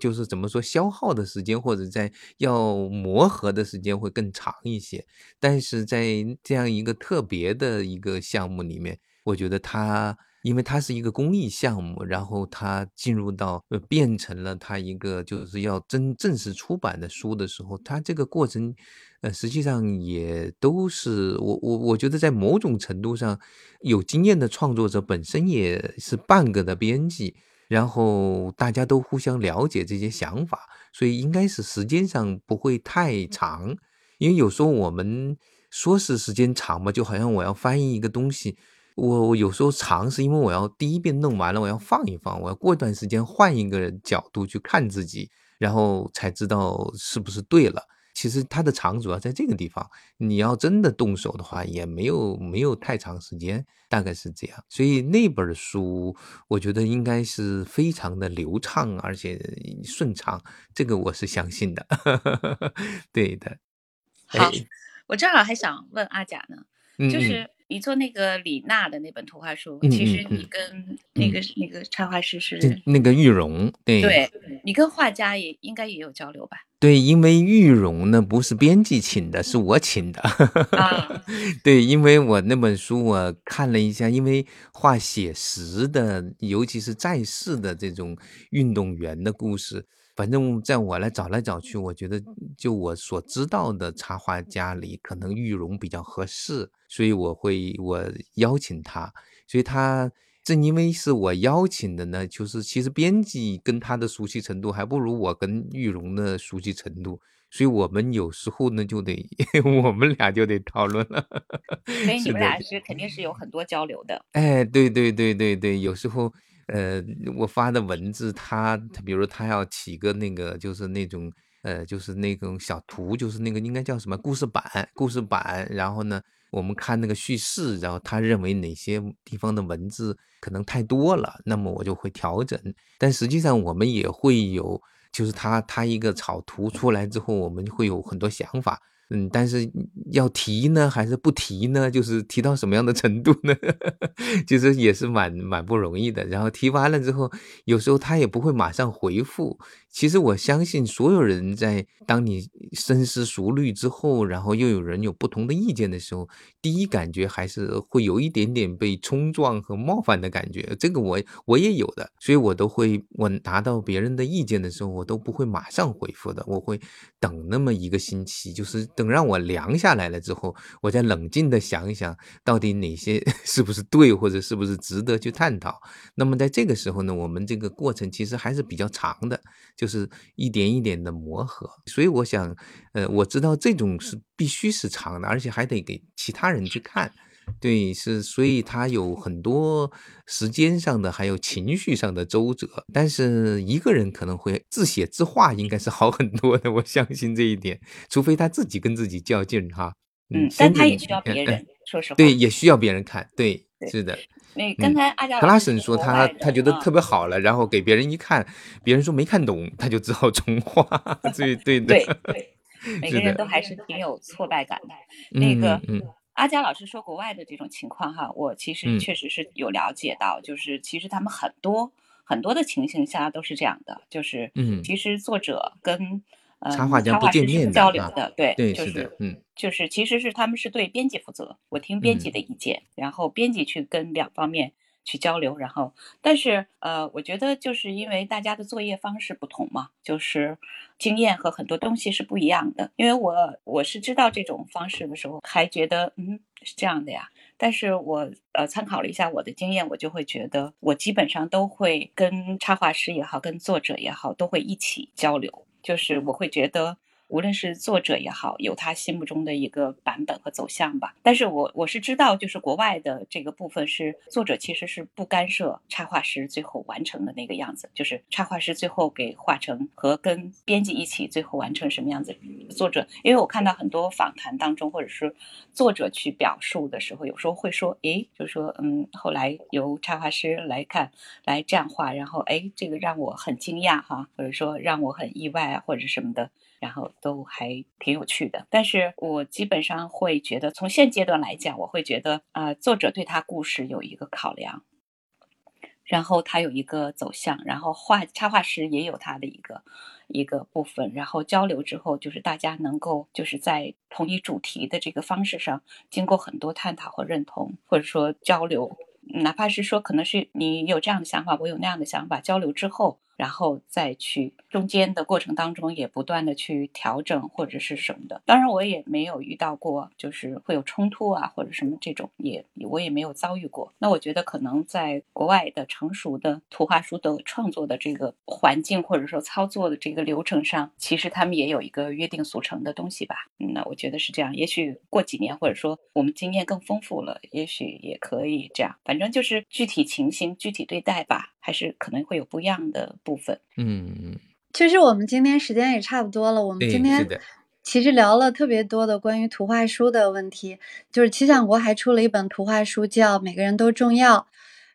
就是怎么说，消耗的时间或者在要磨合的时间会更长一些。但是在这样一个特别的一个项目里面，我觉得他。因为它是一个公益项目，然后它进入到呃变成了它一个就是要真正式出版的书的时候，它这个过程，呃，实际上也都是我我我觉得在某种程度上，有经验的创作者本身也是半个的编辑，然后大家都互相了解这些想法，所以应该是时间上不会太长。因为有时候我们说是时间长嘛，就好像我要翻译一个东西。我我有时候长是，因为我要第一遍弄完了，我要放一放，我要过一段时间换一个角度去看自己，然后才知道是不是对了。其实它的长主要在这个地方，你要真的动手的话，也没有没有太长时间，大概是这样。所以那本书，我觉得应该是非常的流畅而且顺畅，这个我是相信的。对的。好，我正好还想问阿甲呢，就是。你做那个李娜的那本图画书，其实你跟那个那个插画师是那个玉荣，对，对你跟画家也应该也有交流吧？对，因为玉荣呢不是编辑请的，是我请的。啊，对，因为我那本书我看了一下，因为画写实的，尤其是在世的这种运动员的故事。反正在我来找来找去，我觉得就我所知道的插画家里，可能玉荣比较合适，所以我会我邀请他。所以他正因为是我邀请的呢，就是其实编辑跟他的熟悉程度还不如我跟玉荣的熟悉程度，所以我们有时候呢就得 我们俩就得讨论了。所以你们俩是肯定是有很多交流的。哎，对对对对对，有时候。呃，我发的文字，他他比如他要起个那个，就是那种呃，就是那种小图，就是那个应该叫什么故事板，故事板。然后呢，我们看那个叙事，然后他认为哪些地方的文字可能太多了，那么我就会调整。但实际上我们也会有，就是他他一个草图出来之后，我们会有很多想法。嗯，但是要提呢，还是不提呢？就是提到什么样的程度呢？其实也是蛮蛮不容易的。然后提完了之后，有时候他也不会马上回复。其实我相信，所有人在当你深思熟虑之后，然后又有人有不同的意见的时候，第一感觉还是会有一点点被冲撞和冒犯的感觉。这个我我也有的，所以我都会我拿到别人的意见的时候，我都不会马上回复的，我会等那么一个星期，就是等让我凉下来了之后，我再冷静的想一想，到底哪些 是不是对，或者是不是值得去探讨。那么在这个时候呢，我们这个过程其实还是比较长的。就是一点一点的磨合，所以我想，呃，我知道这种是必须是长的，而且还得给其他人去看，对，是，所以他有很多时间上的，还有情绪上的周折。但是一个人可能会自写自画，应该是好很多的，我相信这一点。除非他自己跟自己较劲哈，嗯，但他也需要别人，说实话，对，也需要别人看，对，是的。那刚才阿佳格拉森说他他觉得特别好了，然后给别人一看，别人说没看懂，他就只好 重画。对对对对，每个人都还是挺有挫败感的。那个阿佳老师说国外的这种情况哈，我其实确实是有了解到，就是其实他们很多很多的情形下都是这样的，就是嗯，其实作者跟。插画家不见面交流的，对，就是嗯，就是其实是他们是对编辑负责，我听编辑的意见，然后编辑去跟两方面去交流，然后但是呃，我觉得就是因为大家的作业方式不同嘛，就是经验和很多东西是不一样的。因为我我是知道这种方式的时候，还觉得嗯是这样的呀，但是我呃参考了一下我的经验，我就会觉得我基本上都会跟插画师也好，跟作者也好，都会一起交流。就是我会觉得。无论是作者也好，有他心目中的一个版本和走向吧。但是我我是知道，就是国外的这个部分是作者其实是不干涉插画师最后完成的那个样子，就是插画师最后给画成和跟编辑一起最后完成什么样子。作者，因为我看到很多访谈当中，或者是作者去表述的时候，有时候会说，诶，就说嗯，后来由插画师来看，来这样画，然后诶，这个让我很惊讶哈，或者说让我很意外啊，或者什么的。然后都还挺有趣的，但是我基本上会觉得，从现阶段来讲，我会觉得啊，作者对他故事有一个考量，然后他有一个走向，然后画插画师也有他的一个一个部分，然后交流之后，就是大家能够就是在同一主题的这个方式上，经过很多探讨和认同，或者说交流，哪怕是说可能是你有这样的想法，我有那样的想法，交流之后。然后再去中间的过程当中，也不断的去调整或者是什么的。当然，我也没有遇到过，就是会有冲突啊或者什么这种，也我也没有遭遇过。那我觉得可能在国外的成熟的图画书的创作的这个环境或者说操作的这个流程上，其实他们也有一个约定俗成的东西吧。那我觉得是这样。也许过几年或者说我们经验更丰富了，也许也可以这样。反正就是具体情形具体对待吧。还是可能会有不一样的部分。嗯，其实我们今天时间也差不多了。我们今天其实聊了特别多的关于图画书的问题。就是齐想国还出了一本图画书，叫《每个人都重要》。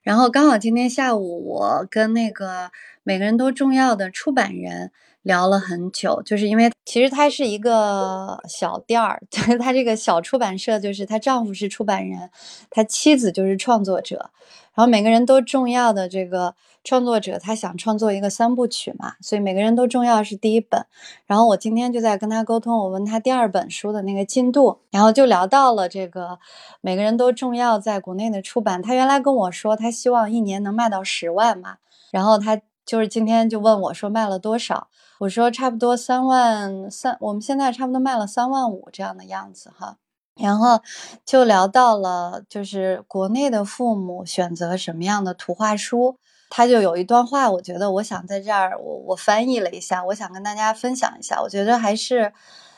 然后刚好今天下午，我跟那个每个人都重要的出版人聊了很久。就是因为其实他是一个小店儿，就是他这个小出版社，就是她丈夫是出版人，他妻子就是创作者。然后每个人都重要的这个创作者，他想创作一个三部曲嘛，所以每个人都重要是第一本。然后我今天就在跟他沟通，我问他第二本书的那个进度，然后就聊到了这个每个人都重要在国内的出版。他原来跟我说，他希望一年能卖到十万嘛，然后他就是今天就问我说卖了多少，我说差不多三万三，我们现在差不多卖了三万五这样的样子哈。然后就聊到了，就是国内的父母选择什么样的图画书，他就有一段话，我觉得我想在这儿，我我翻译了一下，我想跟大家分享一下。我觉得还是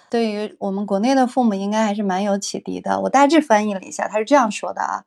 对于我们国内的父母，应该还是蛮有启迪的。我大致翻译了一下，他是这样说的啊，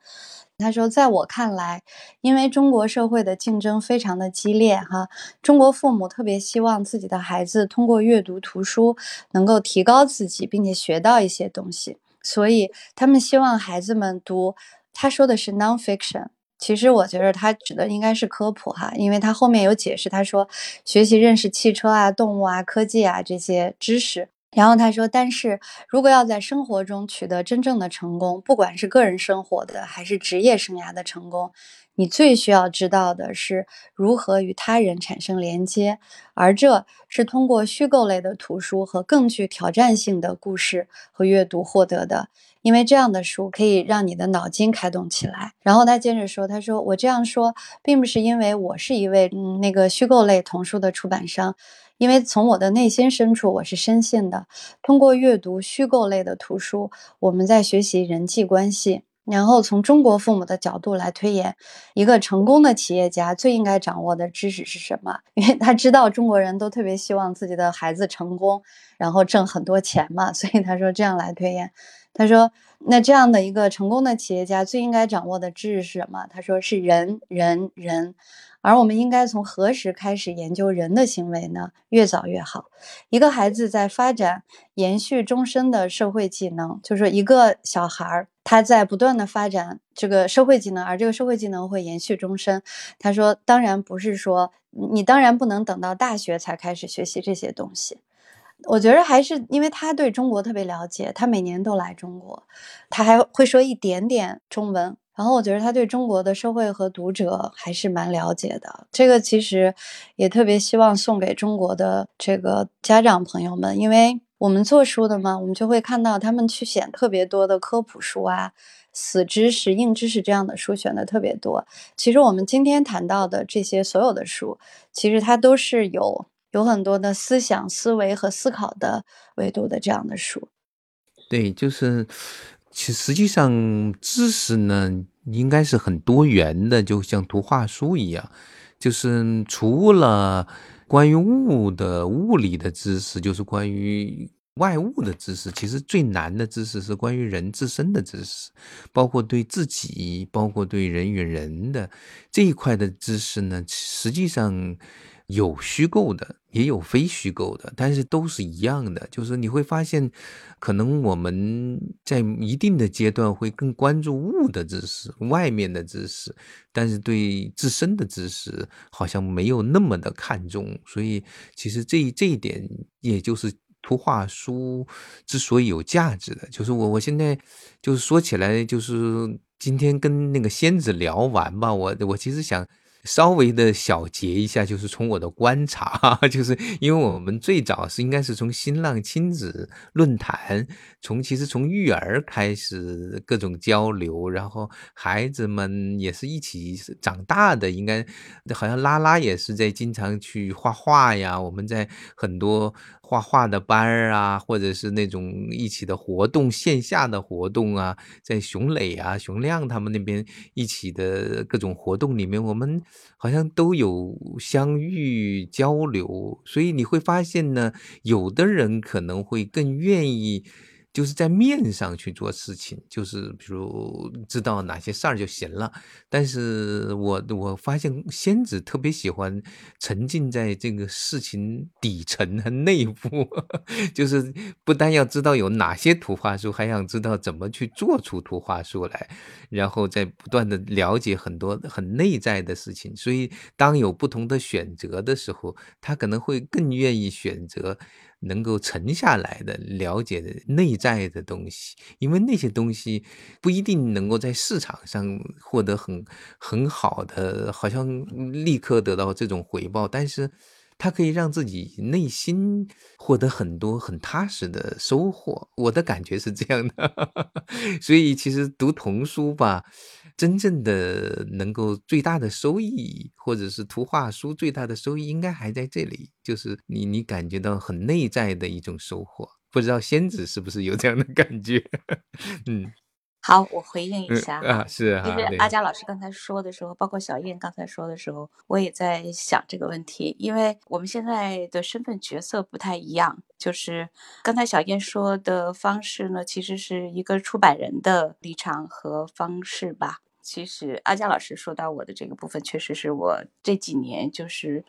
他说，在我看来，因为中国社会的竞争非常的激烈，哈，中国父母特别希望自己的孩子通过阅读图书能够提高自己，并且学到一些东西。所以他们希望孩子们读，他说的是 nonfiction，其实我觉得他指的应该是科普哈，因为他后面有解释，他说学习认识汽车啊、动物啊、科技啊这些知识。然后他说：“但是如果要在生活中取得真正的成功，不管是个人生活的还是职业生涯的成功，你最需要知道的是如何与他人产生连接，而这是通过虚构类的图书和更具挑战性的故事和阅读获得的。因为这样的书可以让你的脑筋开动起来。”然后他接着说：“他说我这样说，并不是因为我是一位嗯那个虚构类童书的出版商。”因为从我的内心深处，我是深信的。通过阅读虚构类的图书，我们在学习人际关系。然后从中国父母的角度来推演，一个成功的企业家最应该掌握的知识是什么？因为他知道中国人都特别希望自己的孩子成功，然后挣很多钱嘛。所以他说这样来推演。他说，那这样的一个成功的企业家最应该掌握的知识是什么？他说是人，人，人。而我们应该从何时开始研究人的行为呢？越早越好。一个孩子在发展延续终身的社会技能，就是一个小孩儿他在不断的发展这个社会技能，而这个社会技能会延续终身。他说，当然不是说你当然不能等到大学才开始学习这些东西。我觉得还是因为他对中国特别了解，他每年都来中国，他还会说一点点中文。然后我觉得他对中国的社会和读者还是蛮了解的，这个其实也特别希望送给中国的这个家长朋友们，因为我们做书的嘛，我们就会看到他们去选特别多的科普书啊、死知识、硬知识这样的书选的特别多。其实我们今天谈到的这些所有的书，其实它都是有有很多的思想、思维和思考的维度的这样的书。对，就是。其实际上，知识呢应该是很多元的，就像图画书一样，就是除了关于物的物理的知识，就是关于外物的知识。其实最难的知识是关于人自身的知识，包括对自己，包括对人与人的这一块的知识呢，实际上。有虚构的，也有非虚构的，但是都是一样的。就是你会发现，可能我们在一定的阶段会更关注物的知识、外面的知识，但是对自身的知识好像没有那么的看重。所以，其实这这一点，也就是图画书之所以有价值的，就是我我现在就是说起来，就是今天跟那个仙子聊完吧，我我其实想。稍微的小结一下，就是从我的观察，就是因为我们最早是应该是从新浪亲子论坛，从其实从育儿开始各种交流，然后孩子们也是一起长大的，应该好像拉拉也是在经常去画画呀，我们在很多。画画的班儿啊，或者是那种一起的活动，线下的活动啊，在熊磊啊、熊亮他们那边一起的各种活动里面，我们好像都有相遇交流，所以你会发现呢，有的人可能会更愿意。就是在面上去做事情，就是比如知道哪些事儿就行了。但是我我发现仙子特别喜欢沉浸在这个事情底层和内部，就是不单要知道有哪些图画书，还想知道怎么去做出图画书来，然后再不断的了解很多很内在的事情。所以当有不同的选择的时候，他可能会更愿意选择。能够沉下来的了解的内在的东西，因为那些东西不一定能够在市场上获得很很好的，好像立刻得到这种回报，但是它可以让自己内心获得很多很踏实的收获。我的感觉是这样的，所以其实读童书吧。真正的能够最大的收益，或者是图画书最大的收益，应该还在这里，就是你你感觉到很内在的一种收获。不知道仙子是不是有这样的感觉？嗯，好，我回应一下啊，是啊，因为阿佳老师刚才说的时候，包括小燕刚才说的时候，我也在想这个问题，因为我们现在的身份角色不太一样，就是刚才小燕说的方式呢，其实是一个出版人的立场和方式吧。其实阿佳老师说到我的这个部分，确实是我这几年就是。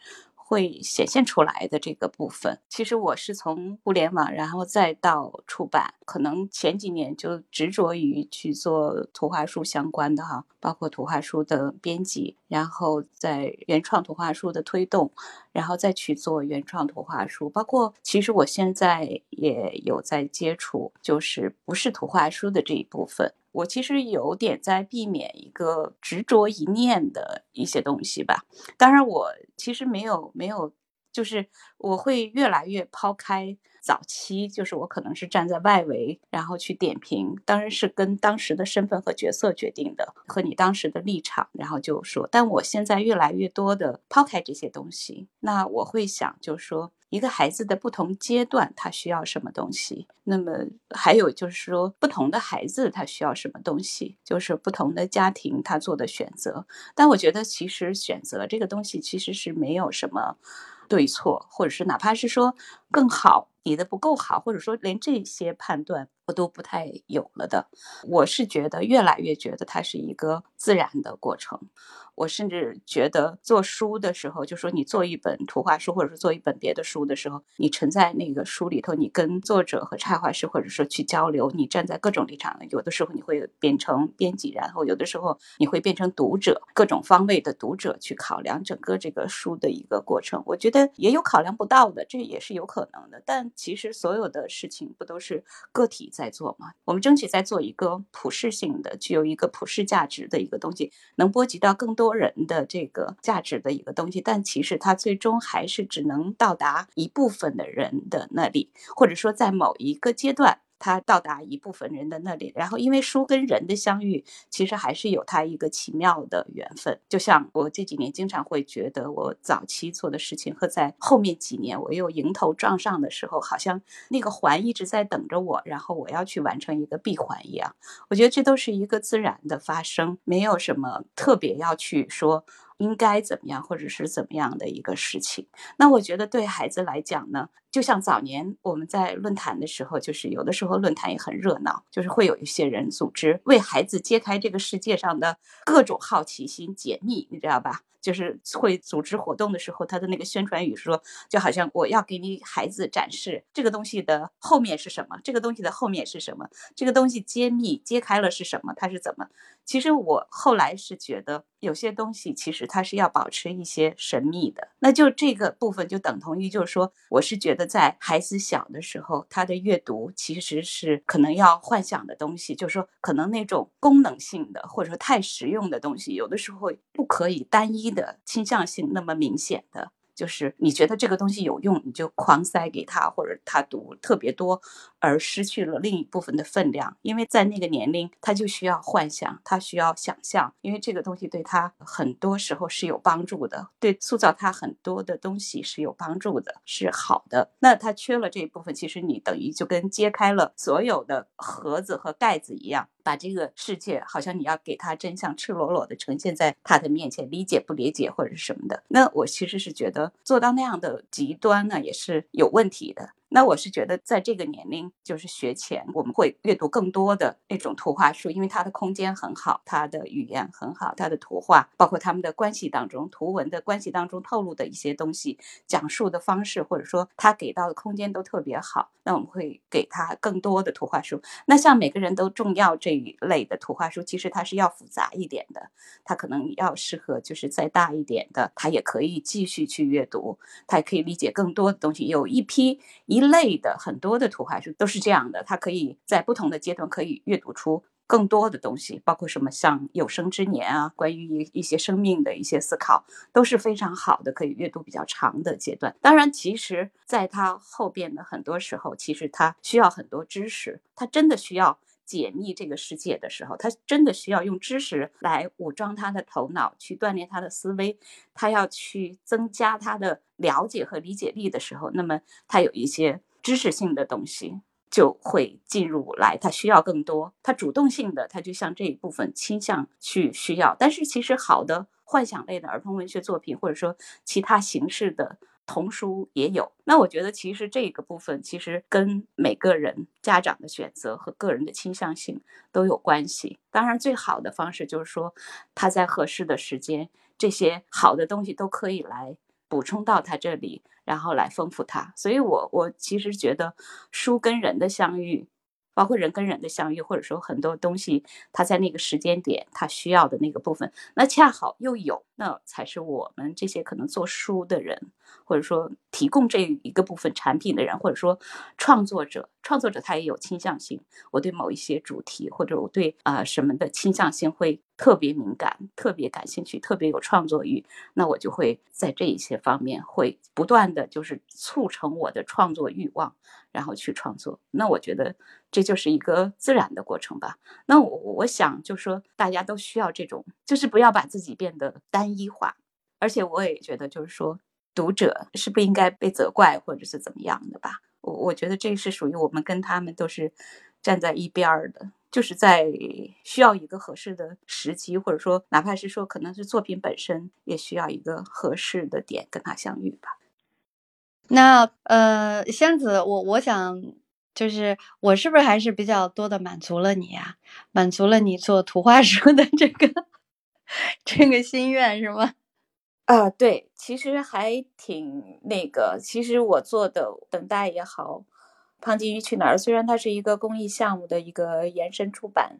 会显现出来的这个部分。其实我是从互联网，然后再到出版，可能前几年就执着于去做图画书相关的哈，包括图画书的编辑，然后在原创图画书的推动，然后再去做原创图画书，包括其实我现在也有在接触，就是不是图画书的这一部分。我其实有点在避免一个执着一念的一些东西吧。当然，我其实没有没有，就是我会越来越抛开早期，就是我可能是站在外围，然后去点评，当然是跟当时的身份和角色决定的，和你当时的立场，然后就说。但我现在越来越多的抛开这些东西，那我会想，就是说。一个孩子的不同阶段，他需要什么东西？那么还有就是说，不同的孩子他需要什么东西？就是不同的家庭他做的选择。但我觉得，其实选择这个东西其实是没有什么对错，或者是哪怕是说更好，你的不够好，或者说连这些判断我都不太有了的。我是觉得越来越觉得它是一个自然的过程。我甚至觉得做书的时候，就说你做一本图画书，或者是做一本别的书的时候，你沉在那个书里头，你跟作者和插画师，或者说去交流，你站在各种立场，有的时候你会变成编辑，然后有的时候你会变成读者，各种方位的读者去考量整个这个书的一个过程。我觉得也有考量不到的，这也是有可能的。但其实所有的事情不都是个体在做嘛？我们争取在做一个普适性的、具有一个普适价值的一个东西，能波及到更。多人的这个价值的一个东西，但其实它最终还是只能到达一部分的人的那里，或者说在某一个阶段。它到达一部分人的那里，然后因为书跟人的相遇，其实还是有它一个奇妙的缘分。就像我这几年经常会觉得，我早期做的事情和在后面几年我又迎头撞上的时候，好像那个环一直在等着我，然后我要去完成一个闭环一样。我觉得这都是一个自然的发生，没有什么特别要去说。应该怎么样，或者是怎么样的一个事情？那我觉得对孩子来讲呢，就像早年我们在论坛的时候，就是有的时候论坛也很热闹，就是会有一些人组织为孩子揭开这个世界上的各种好奇心解密，你知道吧？就是会组织活动的时候，他的那个宣传语说，就好像我要给你孩子展示这个东西的后面是什么，这个东西的后面是什么，这个东西揭秘揭开了是什么，它是怎么？其实我后来是觉得有些东西其实它是要保持一些神秘的，那就这个部分就等同于就是说，我是觉得在孩子小的时候，他的阅读其实是可能要幻想的东西，就是说可能那种功能性的或者说太实用的东西，有的时候不可以单一的倾向性那么明显的。就是你觉得这个东西有用，你就狂塞给他，或者他读特别多，而失去了另一部分的分量。因为在那个年龄，他就需要幻想，他需要想象，因为这个东西对他很多时候是有帮助的，对塑造他很多的东西是有帮助的，是好的。那他缺了这一部分，其实你等于就跟揭开了所有的盒子和盖子一样。把这个世界好像你要给他真相赤裸裸的呈现在他的面前，理解不理解或者是什么的，那我其实是觉得做到那样的极端呢，也是有问题的。那我是觉得，在这个年龄，就是学前，我们会阅读更多的那种图画书，因为它的空间很好，它的语言很好，它的图画，包括他们的关系当中，图文的关系当中透露的一些东西，讲述的方式，或者说他给到的空间都特别好。那我们会给他更多的图画书。那像每个人都重要这一类的图画书，其实它是要复杂一点的，它可能要适合就是再大一点的，他也可以继续去阅读，他也可以理解更多的东西。有一批一。类的很多的图画书都是这样的，它可以在不同的阶段可以阅读出更多的东西，包括什么像有生之年啊，关于一一些生命的一些思考都是非常好的，可以阅读比较长的阶段。当然，其实在它后边的很多时候，其实它需要很多知识，它真的需要。解密这个世界的时候，他真的需要用知识来武装他的头脑，去锻炼他的思维。他要去增加他的了解和理解力的时候，那么他有一些知识性的东西就会进入来。他需要更多，他主动性的，他就像这一部分倾向去需要。但是其实好的幻想类的儿童文学作品，或者说其他形式的。童书也有，那我觉得其实这个部分其实跟每个人家长的选择和个人的倾向性都有关系。当然，最好的方式就是说他在合适的时间，这些好的东西都可以来补充到他这里，然后来丰富他。所以我我其实觉得书跟人的相遇。包括人跟人的相遇，或者说很多东西，他在那个时间点他需要的那个部分，那恰好又有，那才是我们这些可能做书的人，或者说提供这一个部分产品的人，或者说创作者，创作者他也有倾向性。我对某一些主题，或者我对啊什么的倾向性会特别敏感，特别感兴趣，特别有创作欲，那我就会在这一些方面会不断的就是促成我的创作欲望。然后去创作，那我觉得这就是一个自然的过程吧。那我我想就说，大家都需要这种，就是不要把自己变得单一化。而且我也觉得，就是说，读者是不应该被责怪或者是怎么样的吧。我我觉得这是属于我们跟他们都是站在一边儿的，就是在需要一个合适的时机，或者说哪怕是说可能是作品本身也需要一个合适的点跟他相遇吧。那呃，仙子，我我想就是我是不是还是比较多的满足了你呀？满足了你做图画书的这个这个心愿是吗？啊，对，其实还挺那个。其实我做的《等待》也好，《胖金鱼去哪儿》，虽然它是一个公益项目的一个延伸出版，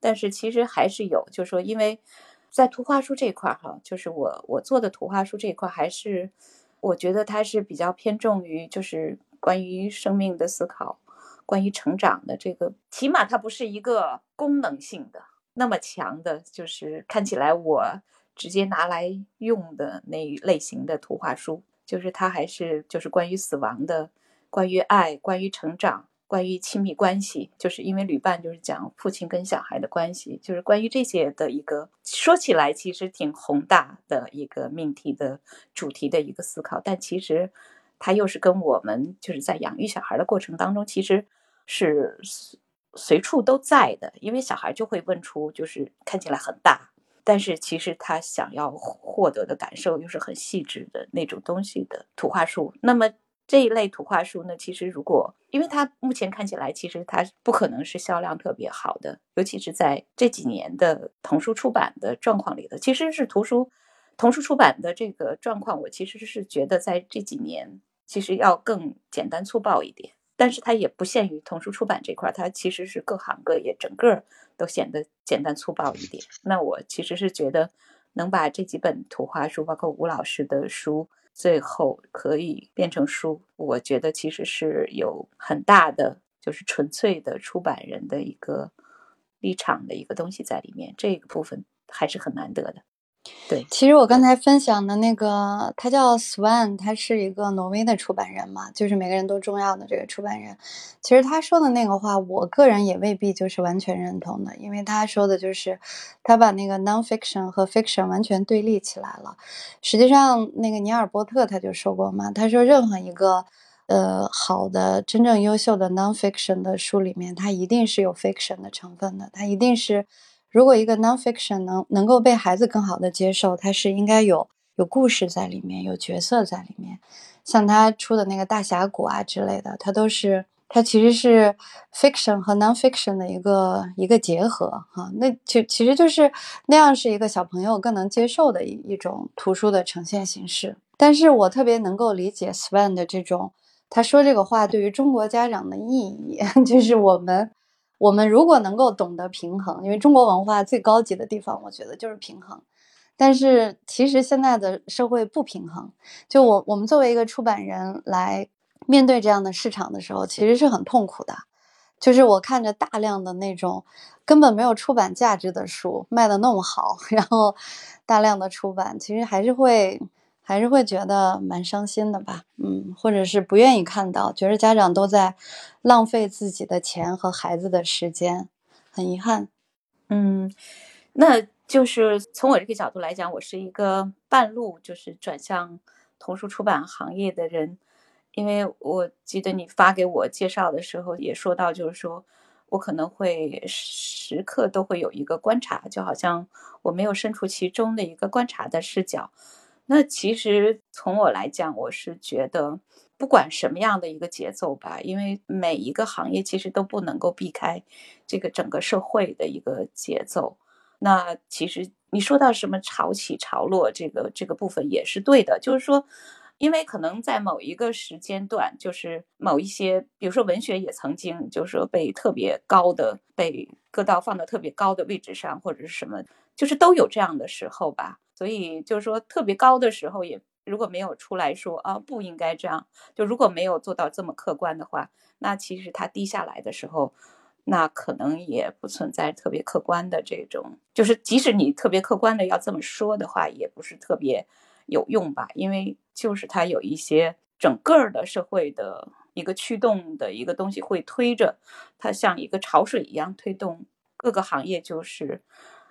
但是其实还是有，就是说，因为在图画书这块儿哈，就是我我做的图画书这一块还是。我觉得它是比较偏重于，就是关于生命的思考，关于成长的这个，起码它不是一个功能性的那么强的，就是看起来我直接拿来用的那一类型的图画书，就是它还是就是关于死亡的，关于爱，关于成长。关于亲密关系，就是因为旅伴就是讲父亲跟小孩的关系，就是关于这些的一个说起来其实挺宏大的一个命题的主题的一个思考，但其实它又是跟我们就是在养育小孩的过程当中，其实是随处都在的。因为小孩就会问出，就是看起来很大，但是其实他想要获得的感受又是很细致的那种东西的图画书。那么。这一类图画书呢，其实如果，因为它目前看起来，其实它不可能是销量特别好的，尤其是在这几年的童书出版的状况里的，其实是图书童书出版的这个状况，我其实是觉得在这几年其实要更简单粗暴一点，但是它也不限于童书出版这块，它其实是各行各业整个都显得简单粗暴一点。那我其实是觉得能把这几本图画书，包括吴老师的书。最后可以变成书，我觉得其实是有很大的，就是纯粹的出版人的一个立场的一个东西在里面，这个部分还是很难得的。对，其实我刚才分享的那个，他叫 Swan，他是一个挪威的出版人嘛，就是每个人都重要的这个出版人。其实他说的那个话，我个人也未必就是完全认同的，因为他说的就是他把那个 nonfiction 和 fiction 完全对立起来了。实际上，那个尼尔波特他就说过嘛，他说任何一个呃好的、真正优秀的 nonfiction 的书里面，它一定是有 fiction 的成分的，它一定是。如果一个 nonfiction 能能够被孩子更好的接受，它是应该有有故事在里面，有角色在里面。像他出的那个大峡谷啊之类的，它都是它其实是 fiction 和 nonfiction 的一个一个结合哈。那就其实就是那样是一个小朋友更能接受的一一种图书的呈现形式。但是我特别能够理解 Sven 的这种他说这个话对于中国家长的意义，就是我们。我们如果能够懂得平衡，因为中国文化最高级的地方，我觉得就是平衡。但是其实现在的社会不平衡，就我我们作为一个出版人来面对这样的市场的时候，其实是很痛苦的。就是我看着大量的那种根本没有出版价值的书卖的那么好，然后大量的出版，其实还是会。还是会觉得蛮伤心的吧，嗯，或者是不愿意看到，觉得家长都在浪费自己的钱和孩子的时间，很遗憾。嗯，那就是从我这个角度来讲，我是一个半路就是转向童书出版行业的人，因为我记得你发给我介绍的时候也说到，就是说我可能会时刻都会有一个观察，就好像我没有身处其中的一个观察的视角。那其实从我来讲，我是觉得不管什么样的一个节奏吧，因为每一个行业其实都不能够避开这个整个社会的一个节奏。那其实你说到什么潮起潮落，这个这个部分也是对的，就是说。因为可能在某一个时间段，就是某一些，比如说文学也曾经就是说被特别高的被搁到放到特别高的位置上，或者是什么，就是都有这样的时候吧。所以就是说特别高的时候，也如果没有出来说啊不应该这样，就如果没有做到这么客观的话，那其实它低下来的时候，那可能也不存在特别客观的这种，就是即使你特别客观的要这么说的话，也不是特别。有用吧，因为就是它有一些整个的社会的一个驱动的一个东西会推着它，像一个潮水一样推动各个行业就是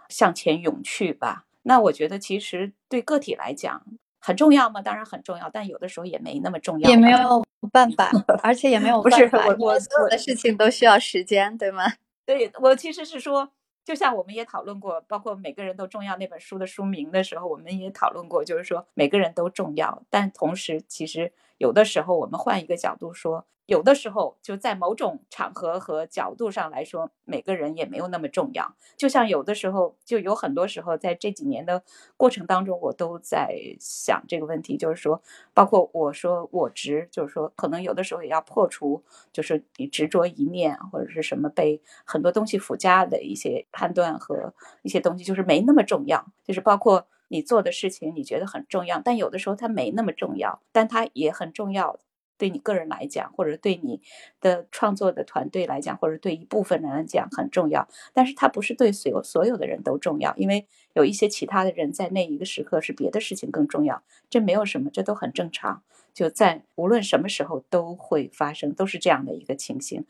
向前涌去吧。那我觉得其实对个体来讲很重要吗？当然很重要，但有的时候也没那么重要，也没有办法，而且也没 有不是我我所有的事情都需要时间，对吗？对我其实是说。就像我们也讨论过，包括每个人都重要那本书的书名的时候，我们也讨论过，就是说每个人都重要，但同时其实有的时候我们换一个角度说。有的时候，就在某种场合和角度上来说，每个人也没有那么重要。就像有的时候，就有很多时候，在这几年的过程当中，我都在想这个问题，就是说，包括我说我执，就是说，可能有的时候也要破除，就是你执着一面或者是什么被很多东西附加的一些判断和一些东西，就是没那么重要。就是包括你做的事情，你觉得很重要，但有的时候它没那么重要，但它也很重要。对你个人来讲，或者对你的创作的团队来讲，或者对一部分人来讲很重要，但是它不是对所有所有的人都重要，因为有一些其他的人在那一个时刻是别的事情更重要，这没有什么，这都很正常，就在无论什么时候都会发生，都是这样的一个情形。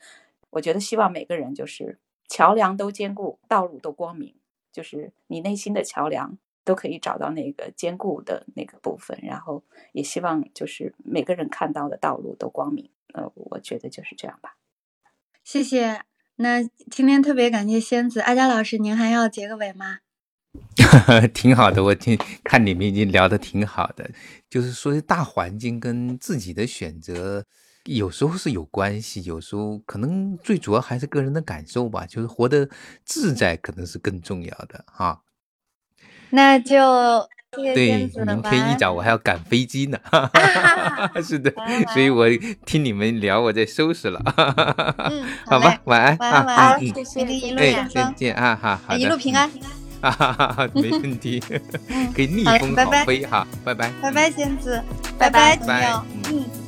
我觉得希望每个人就是桥梁都坚固，道路都光明，就是你内心的桥梁。都可以找到那个坚固的那个部分，然后也希望就是每个人看到的道路都光明。呃，我觉得就是这样吧。谢谢。那今天特别感谢仙子阿佳老师，您还要结个尾吗？挺好的，我听看你们已经聊得挺好的，就是说大环境跟自己的选择有时候是有关系，有时候可能最主要还是个人的感受吧，就是活得自在可能是更重要的哈。那就对，明天一早我还要赶飞机呢，是的，所以我听你们聊，我在收拾了。嗯，好吧，晚安，晚安，晚安，谢谢，一路顺风，再见啊，哈，好一路平安，哈哈哈，没问题，可以逆风好飞哈，拜拜，拜拜，仙子，拜拜，朋友，嗯。